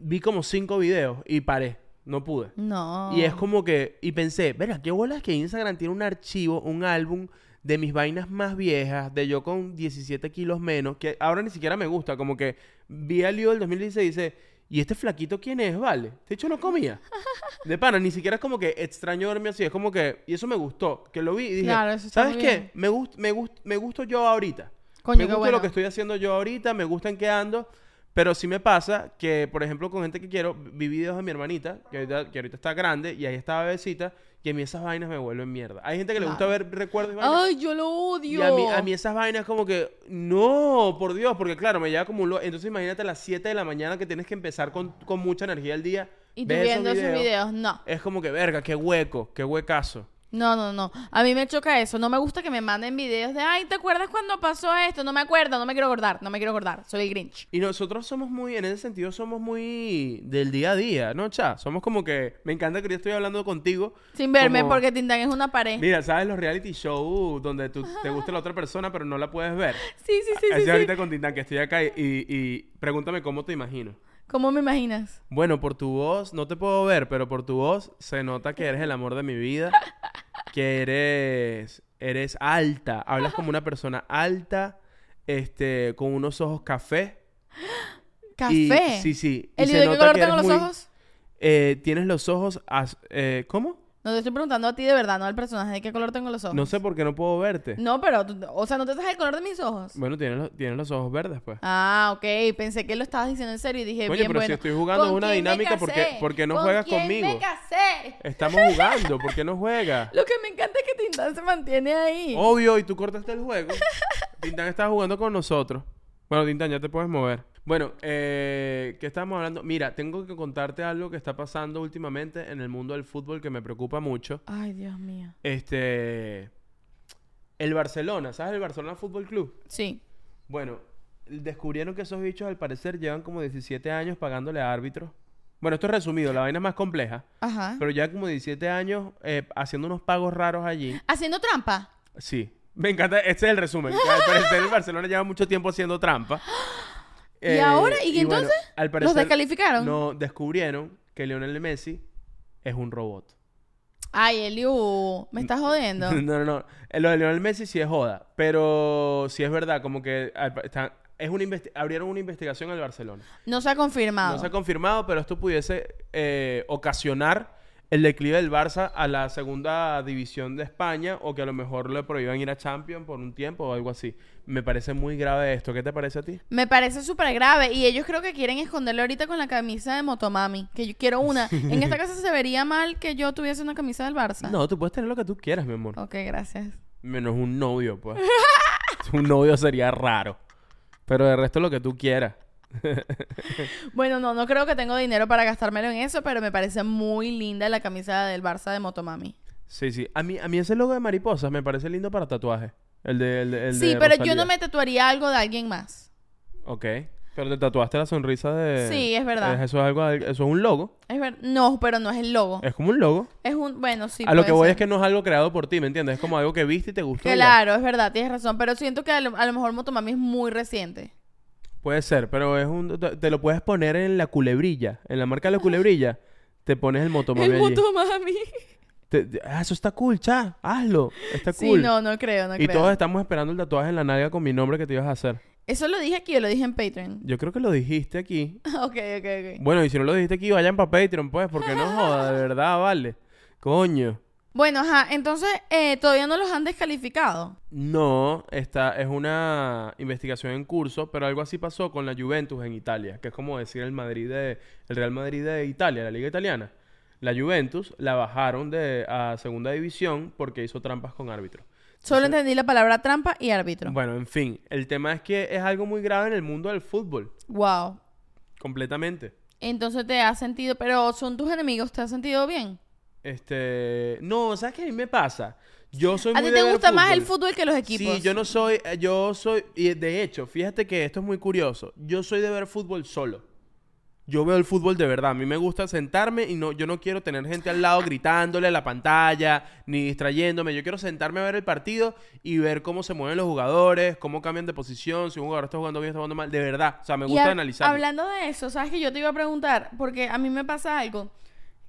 vi como cinco videos y paré, no pude. No. Y es como que, y pensé, verá, qué bolas que Instagram tiene un archivo, un álbum de mis vainas más viejas, de yo con 17 kilos menos, que ahora ni siquiera me gusta, como que vi al lío del 2016 y dice, ¿y este flaquito quién es, vale? De hecho no comía. De pana, ni siquiera es como que extraño verme así, es como que, y eso me gustó, que lo vi y dije, Claro, eso está ¿sabes muy qué? Me, gust, me, gust, me gusto yo ahorita. Coño, me gusta bueno. lo que estoy haciendo yo ahorita, me gusta en qué ando. Pero sí me pasa que, por ejemplo, con gente que quiero, vi videos de mi hermanita, que ahorita, que ahorita está grande, y ahí estaba bebecita, y a mí esas vainas me vuelven mierda. Hay gente que le gusta ver recuerdos y vainas. Ay, yo lo odio. Y a mí, a mí esas vainas como que, no, por Dios, porque claro, me lleva como un... lo- Entonces imagínate a las 7 de la mañana que tienes que empezar con, con mucha energía el día. Y tú viendo esos videos, no. Es como que, verga, qué hueco, qué huecazo. No, no, no. A mí me choca eso. No me gusta que me manden videos de, ay, ¿te acuerdas cuando pasó esto? No me acuerdo, no me quiero acordar, no me quiero acordar. Soy el Grinch. Y nosotros somos muy, en ese sentido, somos muy del día a día, ¿no, cha? Somos como que, me encanta que yo estoy hablando contigo. Sin verme, como- porque Tintán es una pared. Mira, ¿sabes los reality show donde tú, te gusta la otra persona pero no la puedes ver? Sí, sí, sí, Así sí, ahorita sí. con Tintán, que estoy acá y, y pregúntame cómo te imagino. ¿Cómo me imaginas? Bueno, por tu voz, no te puedo ver, pero por tu voz se nota que eres el amor de mi vida, que eres, eres alta, hablas como una persona alta, este, con unos ojos café. y- Café. sí, sí. y ¿El se de qué nota color que tengo los muy- ojos? eh, tienes los ojos, az- eh, ¿cómo? No te estoy preguntando a ti de verdad, no al personaje. ¿De qué color tengo los ojos? No sé por qué no puedo verte. No, pero, tú- o sea, ¿no te sabes el color de mis ojos? Bueno, tienes los, tienes los ojos verdes, pues. Ah, ok. Pensé que lo estabas diciendo en serio y dije, Oye, bien pero si bueno. estoy jugando ¿Con una quién me dinámica, ¿por qué- casé? por qué no ¿Con juegas quién conmigo? me casé? Estamos jugando, ¿por qué no juegas? Lo que me encanta es que Tintán se mantiene ahí. Obvio, y tú cortaste el juego. Tintán estaba jugando con nosotros. Bueno, Tintán, ya te puedes mover. Bueno, eh, ¿qué estamos hablando? Mira, tengo que contarte algo que está pasando últimamente en el mundo del fútbol que me preocupa mucho. Ay, Dios mío. Este. El Barcelona, ¿sabes el Barcelona Fútbol Club? Sí. Bueno, descubrieron que esos bichos al parecer llevan como 17 años pagándole a árbitros. Bueno, esto es resumido, la vaina es más compleja. Ajá. Pero ya como 17 años eh, haciendo unos pagos raros allí. Haciendo trampa. Sí. Me encanta, este es el resumen. al parecer el Barcelona lleva mucho tiempo haciendo trampa. ¿Y ahora? ¿Y bueno, entonces? al ¿Los parecer descalificaron? No, descubrieron que Lionel Messi es un robot. Ay, Eliu, me estás jodiendo. No, no, no. Eh, Lo de Lionel Messi sí es joda. Pero sí es verdad, como que ah, está- es una abrieron una investigación al Barcelona. No se ha confirmado. No se ha confirmado, pero esto pudiese eh, ocasionar el declive del Barça a la segunda división de España o que a lo mejor le prohíban ir a Champions por un tiempo o algo así. Me parece muy grave esto. ¿Qué te parece a ti? Me parece súper grave y ellos creo que quieren esconderlo ahorita con la camisa de Motomami, que yo quiero una. En esta casa se vería mal que yo tuviese una camisa del Barça. No, tú puedes tener lo que tú quieras, mi amor. Ok, gracias. Menos un novio, pues. un novio sería raro. Pero de resto lo que tú quieras. Bueno, no, no creo que tengo dinero para gastármelo en eso, pero me parece muy linda la camisa del Barça de Motomami. Sí, sí. A mí, a mí ese logo de mariposas me parece lindo para tatuaje. El de, el Sí, de pero yo no me tatuaría algo de alguien más. Ok. Pero te tatuaste la sonrisa de... Sí, es verdad. Eso es algo... Eso es un logo. Es. No, pero no es el logo. Es como un logo. Es un... Bueno, sí. a lo que voy ser. es que no es algo creado por ti, ¿me entiendes? Es como algo que viste y te gustó. Claro, es verdad, tienes razón. Pero siento que a lo, a lo mejor Motomami es muy reciente. Puede ser, pero es un... Te, te lo puedes poner en la culebrilla. En la marca de la culebrilla. Te pones el motomami el allí. Motomami. Te- te- ah, eso está cool, cha. Hazlo. Está Sí, cool. no, no creo, no y creo. todos estamos esperando el tatuaje en la nalga con mi nombre que te ibas a hacer. Eso lo dije aquí o lo dije en Patreon. Yo creo que lo dijiste aquí. ok, ok, ok. Bueno, y si no lo dijiste aquí, vayan para Patreon, pues, porque no joda, de verdad, vale. Coño. Bueno, ajá, entonces eh, todavía no los han descalificado. No, esta es una investigación en curso, pero algo así pasó con la Juventus en Italia, que es como decir el Madrid de, el Real Madrid de Italia, la liga italiana. La Juventus la bajaron de a segunda división porque hizo trampas con árbitros. Solo Entonces- entendí la palabra trampa y árbitro. Bueno, en fin, el tema es que es algo muy grave en el mundo del fútbol, Wow. completamente. Entonces te has sentido, pero son tus enemigos, ¿te has sentido bien? Este, no, ¿sabes qué a mí me pasa? Yo soy ¿A ti te gusta más el fútbol que los equipos? Sí, yo no soy, eh, yo soy, y de hecho, fíjate que esto es muy curioso. Yo soy de ver fútbol solo. Yo veo el fútbol de verdad. A mí me gusta sentarme y no, yo no quiero tener gente al lado gritándole a la pantalla, ni distrayéndome. Yo quiero sentarme a ver el partido y ver cómo se mueven los jugadores, cómo cambian de posición, si un jugador está jugando bien, está jugando mal. De verdad. O sea, me gusta analizar. Hablando de eso, ¿sabes que yo te iba a preguntar? Porque a mí me pasa algo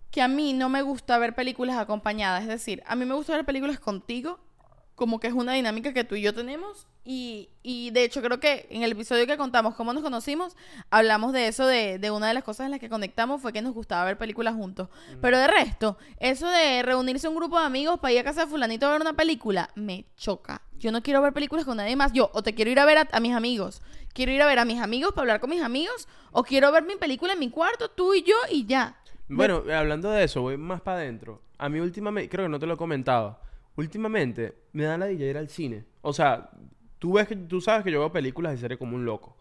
que a mí no me gusta ver películas acompañadas. Es decir, a mí me gusta ver películas contigo, como que es una dinámica que tú y yo tenemos. Y, y de hecho creo que en el episodio que contamos cómo nos conocimos, hablamos de eso, de, de una de las cosas en las que conectamos fue que nos gustaba ver películas juntos. Pero de resto, eso de reunirse un grupo de amigos para ir a casa de fulanito a ver una película, me choca. Yo no quiero ver películas con nadie más. Yo o te quiero ir a ver a, a mis amigos, quiero ir a ver a mis amigos para hablar con mis amigos, o quiero ver mi película en mi cuarto, tú y yo, y ya. Bueno, hablando de eso, voy más para adentro. A mí últimamente, creo que no te lo he comentado. Últimamente me da la de ir al cine. O sea, tú ves que tú sabes que yo veo películas y series como un loco.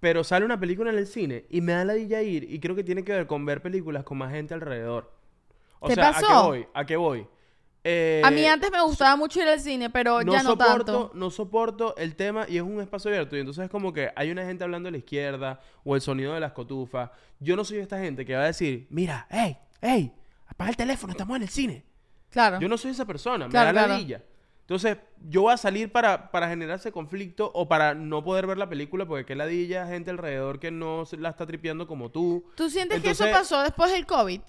Pero sale una película en el cine y me da la de ir y creo que tiene que ver con ver películas con más gente alrededor. O ¿Te sea, ¿a pasó? qué voy? ¿A qué voy? Eh, a mí antes me gustaba mucho ir al cine, pero ya no soporto, tanto. no soporto el tema y es un espacio abierto. Y entonces es como que hay una gente hablando a la izquierda o el sonido de las cotufas. Yo no soy esta gente que va a decir, mira, hey, hey, apaga el teléfono, estamos en el cine. Claro. Yo no soy esa persona, Claro, me da claro. ladilla. Entonces, yo voy a salir para, para generar ese conflicto o para no poder ver la película porque qué ladilla, gente alrededor que no se la está tripeando como tú. ¿Tú sientes que eso pasó después del COVID?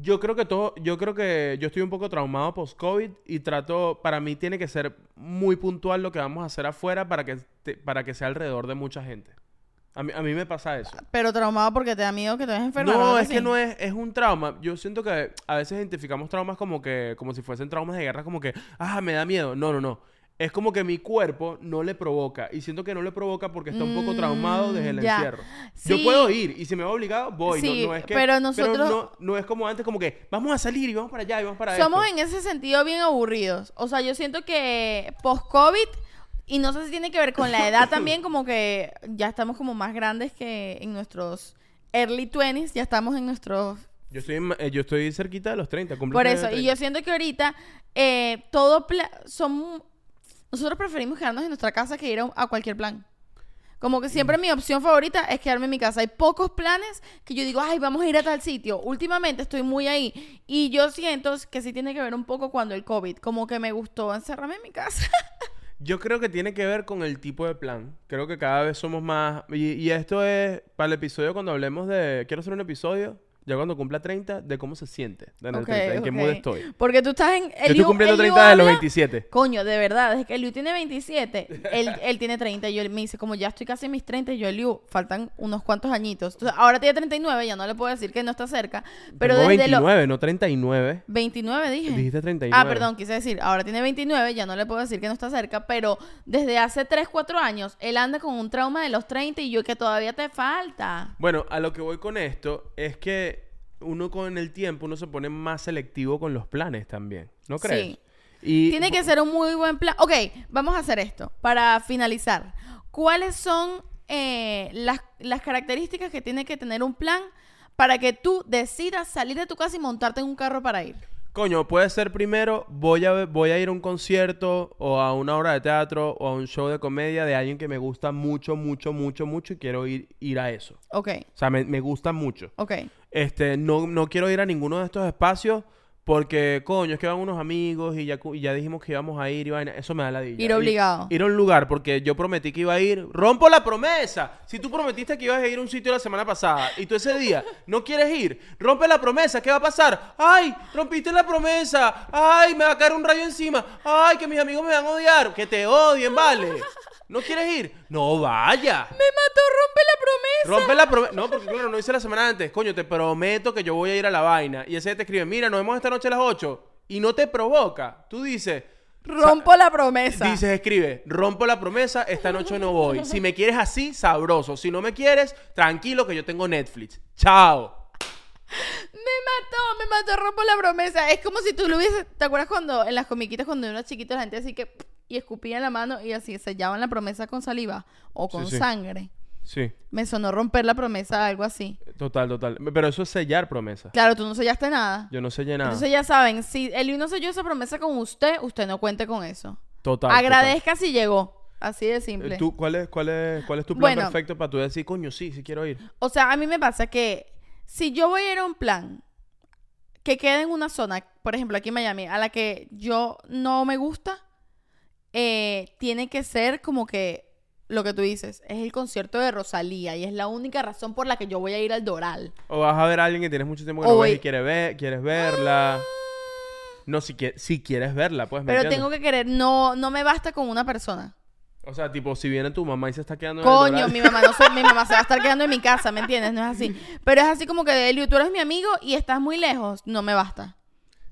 Yo creo que todo, yo creo que yo estoy un poco traumado post-COVID y trato, para mí tiene que ser muy puntual lo que vamos a hacer afuera para que, te- para que sea alrededor de mucha gente. A mí, a mí me pasa eso. Pero traumado porque te da miedo que te vayas a enfermar. o No, es que no es, es un trauma. Yo siento que a veces identificamos traumas como que, como si fuesen traumas de guerra, como que, ah, me da miedo. No, no, no. Es como que mi cuerpo no le provoca. Y siento que no le provoca porque está un poco traumado desde el Mm, ya. encierro. Sí. Yo puedo ir y si me va obligado, voy. Sí, no, es que, pero nosotros- no, no es como antes, como que vamos a salir y vamos para allá y vamos para esto. Somos en ese sentido bien aburridos. O sea, yo siento que post-COVID, y no sé si tiene que ver con la edad también, como que ya estamos como más grandes que en nuestros early 20s, ya estamos en nuestros... Yo estoy, en- eh, yo estoy cerquita de los 30. cumplo Por eso, y 30. yo siento que ahorita eh, todo pla- son... Nosotros preferimos quedarnos en nuestra casa que ir a, a cualquier plan. Como que siempre mi opción favorita es quedarme en mi casa. Hay pocos planes que yo digo, ay, vamos a ir a tal sitio. Últimamente estoy muy ahí. Y yo siento que sí tiene que ver un poco cuando el COVID. Como que me gustó encerrarme en mi casa. Yo creo que tiene que ver con el tipo de plan. Creo que cada vez somos más... Y, y esto es para el episodio cuando hablemos de... Quiero hacer un episodio ya cuando cumpla 30, de cómo se siente. En, el Ok, 30, en qué mood estoy. Porque tú estás en... Yo estoy cumpliendo Eliu 30 de los habla- 27. Coño, de verdad, desde que Eliu tiene 27, él, él tiene 30. Y yo, me dice, como ya estoy casi en mis 30, y yo, Eliu, faltan unos cuantos añitos. Entonces, ahora tiene 39, ya no le puedo decir que no está cerca. Pero Tengo desde los 29, no 39. 29 dije. Dijiste 39. Ah, perdón, quise decir, ahora tiene 29, ya no le puedo decir que no está cerca, pero desde hace 3, 4 años, él anda con un trauma de los 30 y yo que todavía te falta. Bueno, a lo que voy con esto es que uno con el tiempo uno se pone más selectivo con los planes también. ¿No crees? Sí. Y Tiene que ser un muy buen plan. Ok, vamos a hacer esto para finalizar. ¿Cuáles son eh, las, las características que tiene que tener un plan para que tú decidas salir de tu casa y montarte en un carro para ir? Coño, puede ser primero, voy a, voy a ir a un concierto o a una obra de teatro o a un show de comedia de alguien que me gusta mucho, mucho, mucho, mucho y quiero ir, ir a eso. Ok, O sea, me, me gusta mucho. ok. Este, no, no quiero ir a ninguno de estos espacios porque, coño, es que van unos amigos y ya, y ya dijimos que íbamos a ir y vaina. Eso me da la Ir obligado. Ir, a un lugar porque yo prometí que iba a ir. ¡Rompo la promesa! Si tú prometiste que ibas a ir a un sitio la semana pasada y tú ese día no quieres ir, rompe la promesa. ¿Qué va a pasar? ¡Ay! ¡Rompiste la promesa! ¡Ay! Me va a caer un rayo encima. ¡Ay! Que mis amigos me van a odiar. Que te odien, vale. ¿No quieres ir? No vaya. Me mató, rompe la promesa. Rompe la promesa. No, porque claro, no hice la semana antes. Coño, te prometo que yo voy a ir a la vaina. Y ese te escribe, mira, nos vemos esta noche a las 8. Y no te provoca. Tú dices, Rompo la promesa. dices, escribe, rompo la promesa, esta noche no voy. Si me quieres así, sabroso. Si no me quieres, tranquilo que yo tengo Netflix. Chao. Me mató, me mató, rompo la promesa. Es como si tú lo hubieses. ¿Te acuerdas cuando en las comiquitas, cuando uno chiquito, la gente así que. Y escupía en la mano y así sellaban la promesa con saliva o con Sí, sí. sangre? Sí, Me sonó romper la promesa, algo así. total, total. Pero eso es sellar promesa. Claro, tú no sellaste nada. Yo no sellé nada. Entonces ya saben, si el no selló esa promesa con usted, usted no cuente con eso. Total. Agradezca si llegó. Así de simple. Eh, ¿Tú, cuál, es, cuál, es, ¿Cuál es tu plan Bueno. perfecto para tú decir, coño, sí, sí quiero ir? O sea, a mí me pasa que si yo voy a ir a un plan que quede en una zona, por ejemplo, aquí en Miami, a la que yo no me gusta, eh, tiene que ser como que lo que tú dices, es el concierto de Rosalía y es la única razón por la que yo voy a ir al Doral. O vas a ver a alguien que tienes mucho tiempo que O no ves y quieres, ver, quieres verla. No, si, si quieres verla, pues. ¿me Pero entiendes? tengo que querer, no, no me basta con una persona. O sea, tipo, si viene tu mamá y se está quedando en el Coño, Doral- mi mamá no se, mi mamá se va a estar quedando en mi casa, ¿me entiendes? No es así. Pero es así como que, Elio, tú eres mi amigo y estás muy lejos, no me basta.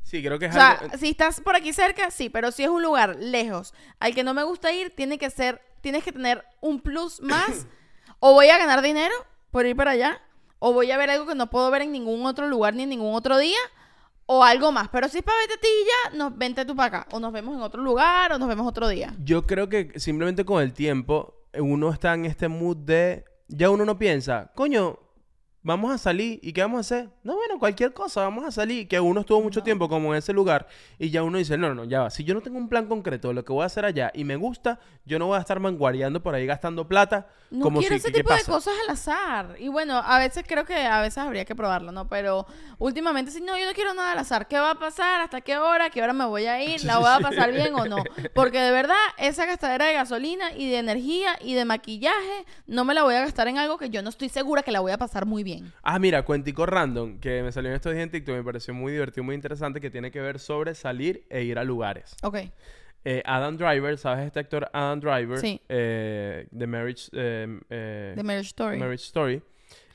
Sí, creo que es O sea, algo... si estás por aquí cerca, sí, pero si es un lugar lejos al que no me gusta ir, tiene que ser, tienes que tener un plus más. o voy a ganar dinero por ir para allá, o voy a ver algo que no puedo ver en ningún otro lugar ni en ningún otro día, o algo más. Pero si es para verte a ti y ya, nos, vente tú para acá. O nos vemos en otro lugar, o nos vemos otro día. Yo creo que simplemente con el tiempo eh, uno está en este mood de... Ya uno no piensa, coño, vamos a salir. ¿Y qué vamos a hacer? No, bueno, cualquier cosa, vamos a salir. Que uno estuvo mucho tiempo como en ese lugar y ya uno dice, no, no, ya va. Si yo no tengo un plan concreto de lo que voy a hacer allá y me gusta, yo no voy a estar vanguardiando por ahí gastando plata. No como quiero si, ese ¿qué tipo de cosas al azar. Y bueno, a veces creo que a veces habría que probarlo, ¿no? Pero últimamente sí, no, yo no quiero nada al azar. ¿Qué va a pasar? ¿Hasta qué hora? ¿Qué hora me voy a ir? ¿La voy a pasar bien o no? Porque de verdad, esa gastadera de gasolina y de energía y de maquillaje, no me la voy a gastar en algo que yo no estoy segura que la voy a pasar muy bien. Ah, mira, cuentico random, que me salió en estos días en TikTok, me pareció muy divertido, muy interesante, que tiene que ver sobre salir e ir a lugares. Ok. Eh, Adam Driver, ¿sabes este actor Adam Driver? Sí. Eh, de Marriage, eh, eh, The Marriage Story. Marriage Story.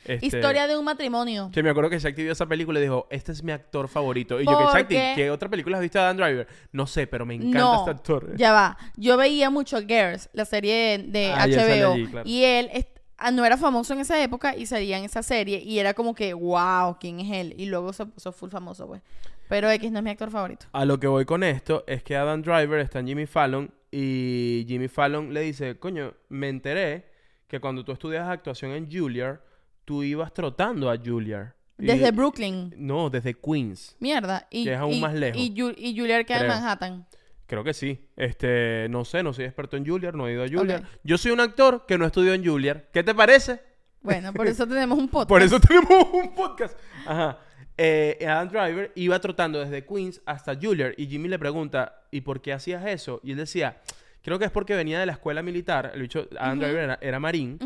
Este, Historia de un matrimonio. Que me acuerdo que Shakti vio esa película y dijo, este es mi actor favorito. Y yo, que Shakti, Porque- ¿qué otra película has visto de Adam Driver? No sé, pero me encanta no, este actor. ya va. Yo veía mucho Girls, la serie de Ah, HBO. allí, claro. Y él es- ah, no era famoso en esa época y salía en esa serie. Y era como que, wow, ¿quién es él? Y luego se puso full famoso, pues. Pero X no es mi actor favorito. A lo que voy con esto es que Adam Driver está en Jimmy Fallon y Jimmy Fallon le dice, coño, me enteré que cuando tú estudias actuación en Juilliard, tú ibas trotando a Juilliard. Y- Desde Brooklyn. No, desde Queens. Mierda. Y, Que es aún y- más lejos. Y, y Juilliard queda en Creo. Manhattan. Creo que sí. Este, no sé, no soy experto en Juilliard, no he ido a Juilliard. Ok. Yo soy un actor que no estudió en Juilliard. ¿Qué te parece? Bueno, por eso tenemos un podcast. Por eso tenemos un podcast. Ajá. Eh, Adam Driver iba trotando desde Queens hasta Juilliard y Jimmy le pregunta, ¿y por qué hacías eso? Y él decía, creo que es porque venía de la escuela militar. El bicho, Adam Driver era, era marín.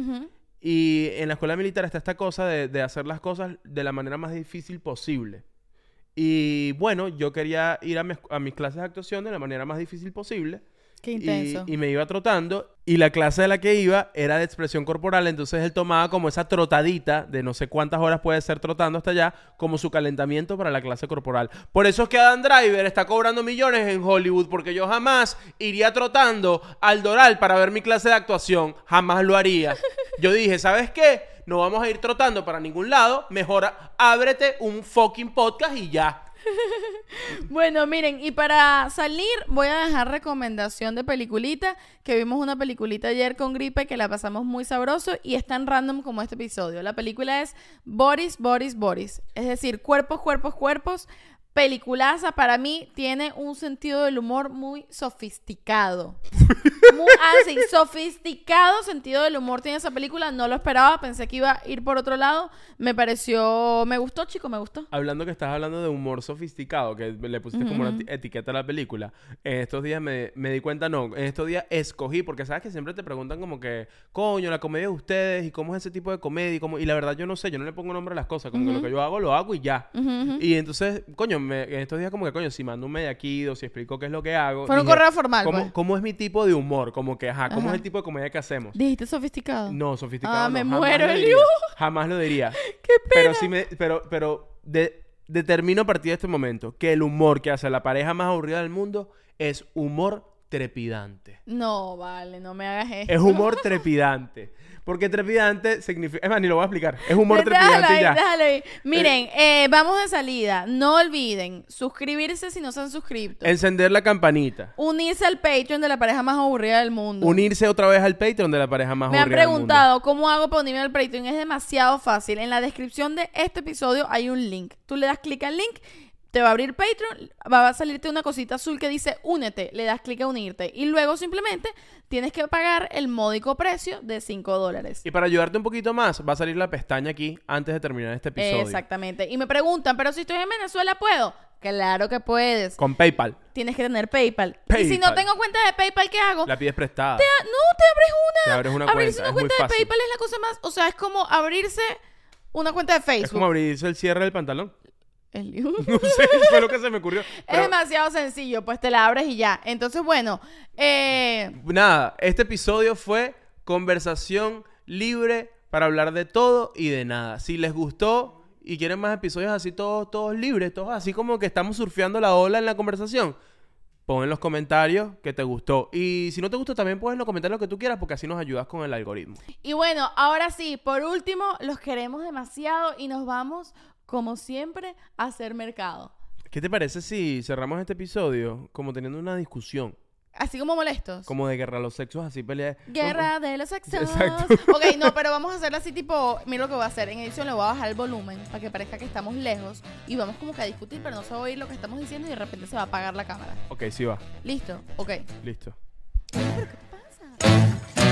Y en la escuela militar está esta cosa de, de hacer las cosas de la manera más difícil posible. Y bueno, yo quería ir a, mis- a mis clases de actuación de la manera más difícil posible. Qué Y, intenso. y me iba trotando. Y la clase de la que iba era de expresión corporal. Entonces él tomaba como esa trotadita de no sé cuántas horas puede ser trotando hasta allá, como su calentamiento para la clase corporal. Por eso es que Adam Driver está cobrando millones en Hollywood, porque yo jamás iría trotando al Doral para ver mi clase de actuación. Jamás lo haría. Yo dije, ¿sabes qué? No vamos a ir trotando para ningún lado. Mejor ábrete un fucking podcast y ya. Bueno, miren, y para salir voy a dejar recomendación de peliculita, que vimos una peliculita ayer con gripe que la pasamos muy sabroso y es tan random como este episodio. La película es Boris, Boris, Boris. Es decir, cuerpos, cuerpos, cuerpos. Peliculaza para mí tiene un sentido del humor muy sofisticado. Muy, ah, sí, sofisticado sentido del humor tiene esa película. No lo esperaba, pensé que iba a ir por otro lado. Me pareció, me gustó, chico, me gustó. Hablando que estás hablando de humor sofisticado, que le pusiste como una eti- etiqueta a la película, en estos días me, me di cuenta, no, en estos días escogí, porque sabes que siempre te preguntan como que, coño, la comedia de ustedes y cómo es ese tipo de comedia y, cómo... y la verdad yo no sé, yo no le pongo nombre a las cosas, como que lo que yo hago, lo hago y ya. Y entonces, coño, me- en estos días como que, coño, si mando un mediaquido, si explico qué es lo que hago. Fue un correo formal, ¿cómo, pues. cómo es mi tipo de humor? Como que, ajá, ¿cómo Ajá. es el tipo de comedia que hacemos? Dijiste sofisticado. No, sofisticado. Ah, no, me jamás muero, Eliu. Jamás lo diría. Qué Pero sí me, pero, pero de- determino a partir de este momento que el humor que hace la pareja más aburrida del mundo es humor trepidante. No, vale, no me hagas esto. Es humor trepidante. Porque trepidante significa. Es más, ni lo voy a explicar. Es humor trepidante ahí, ya. déjalo ahí. Miren, eh, vamos de salida. No olviden suscribirse si no se han suscrito. Encender la campanita. Unirse al Patreon de la pareja más aburrida del mundo. Unirse otra vez al Patreon de la pareja más Me han aburrida del mundo. preguntado cómo hago para unirme al Patreon. Es demasiado fácil. En la descripción de este episodio hay un link. Tú le das clic al link, te va a abrir Patreon, va a salirte una cosita azul que dice únete. Le das clic a unirte. Y luego simplemente tienes que pagar el módico precio de 5 dólares. Y para ayudarte un poquito más, va a salir la pestaña aquí antes de terminar este episodio. Exactamente. Y me preguntan, pero si estoy en Venezuela, ¿puedo? Claro que puedes. Con PayPal. Tienes que tener PayPal. Y si no tengo cuenta de PayPal, ¿qué hago? La pides prestada. Te- no, te abres una. Te abres una Abrirse cuenta, una cuenta de. PayPal es la cosa más. O sea, es como abrirse una cuenta de Facebook. Es como abrirse el cierre del pantalón. El lío. No sé, fue lo que se me ocurrió. Es demasiado sencillo, pues te la abres y ya. Entonces, bueno, eh, nada, este episodio fue conversación libre para hablar de todo y de nada. Si les gustó y quieren más episodios así todos, todos libres, todos así como que estamos surfeando la ola en la conversación, pon en los comentarios que te gustó. Y si no te gustó, también puedes en los comentarios lo que tú quieras porque así nos ayudas con el algoritmo. y bueno, ahora sí, por último, los queremos demasiado y nos vamos, como siempre, hacer mercado. ¿Qué te parece si cerramos este episodio como teniendo una discusión? Así como molestos. Como de guerra a los sexos, así pelea. Guerra de los sexos. Exacto. Ok, no, pero vamos a hacerlo así tipo, mira lo que voy a hacer. En edición le voy a bajar el volumen para que parezca que estamos lejos y vamos como que a discutir, pero no se va a oír lo que estamos diciendo y de repente se va a apagar la cámara. Ok, sí va. ¿Listo? Ok. Listo. Pero ¿qué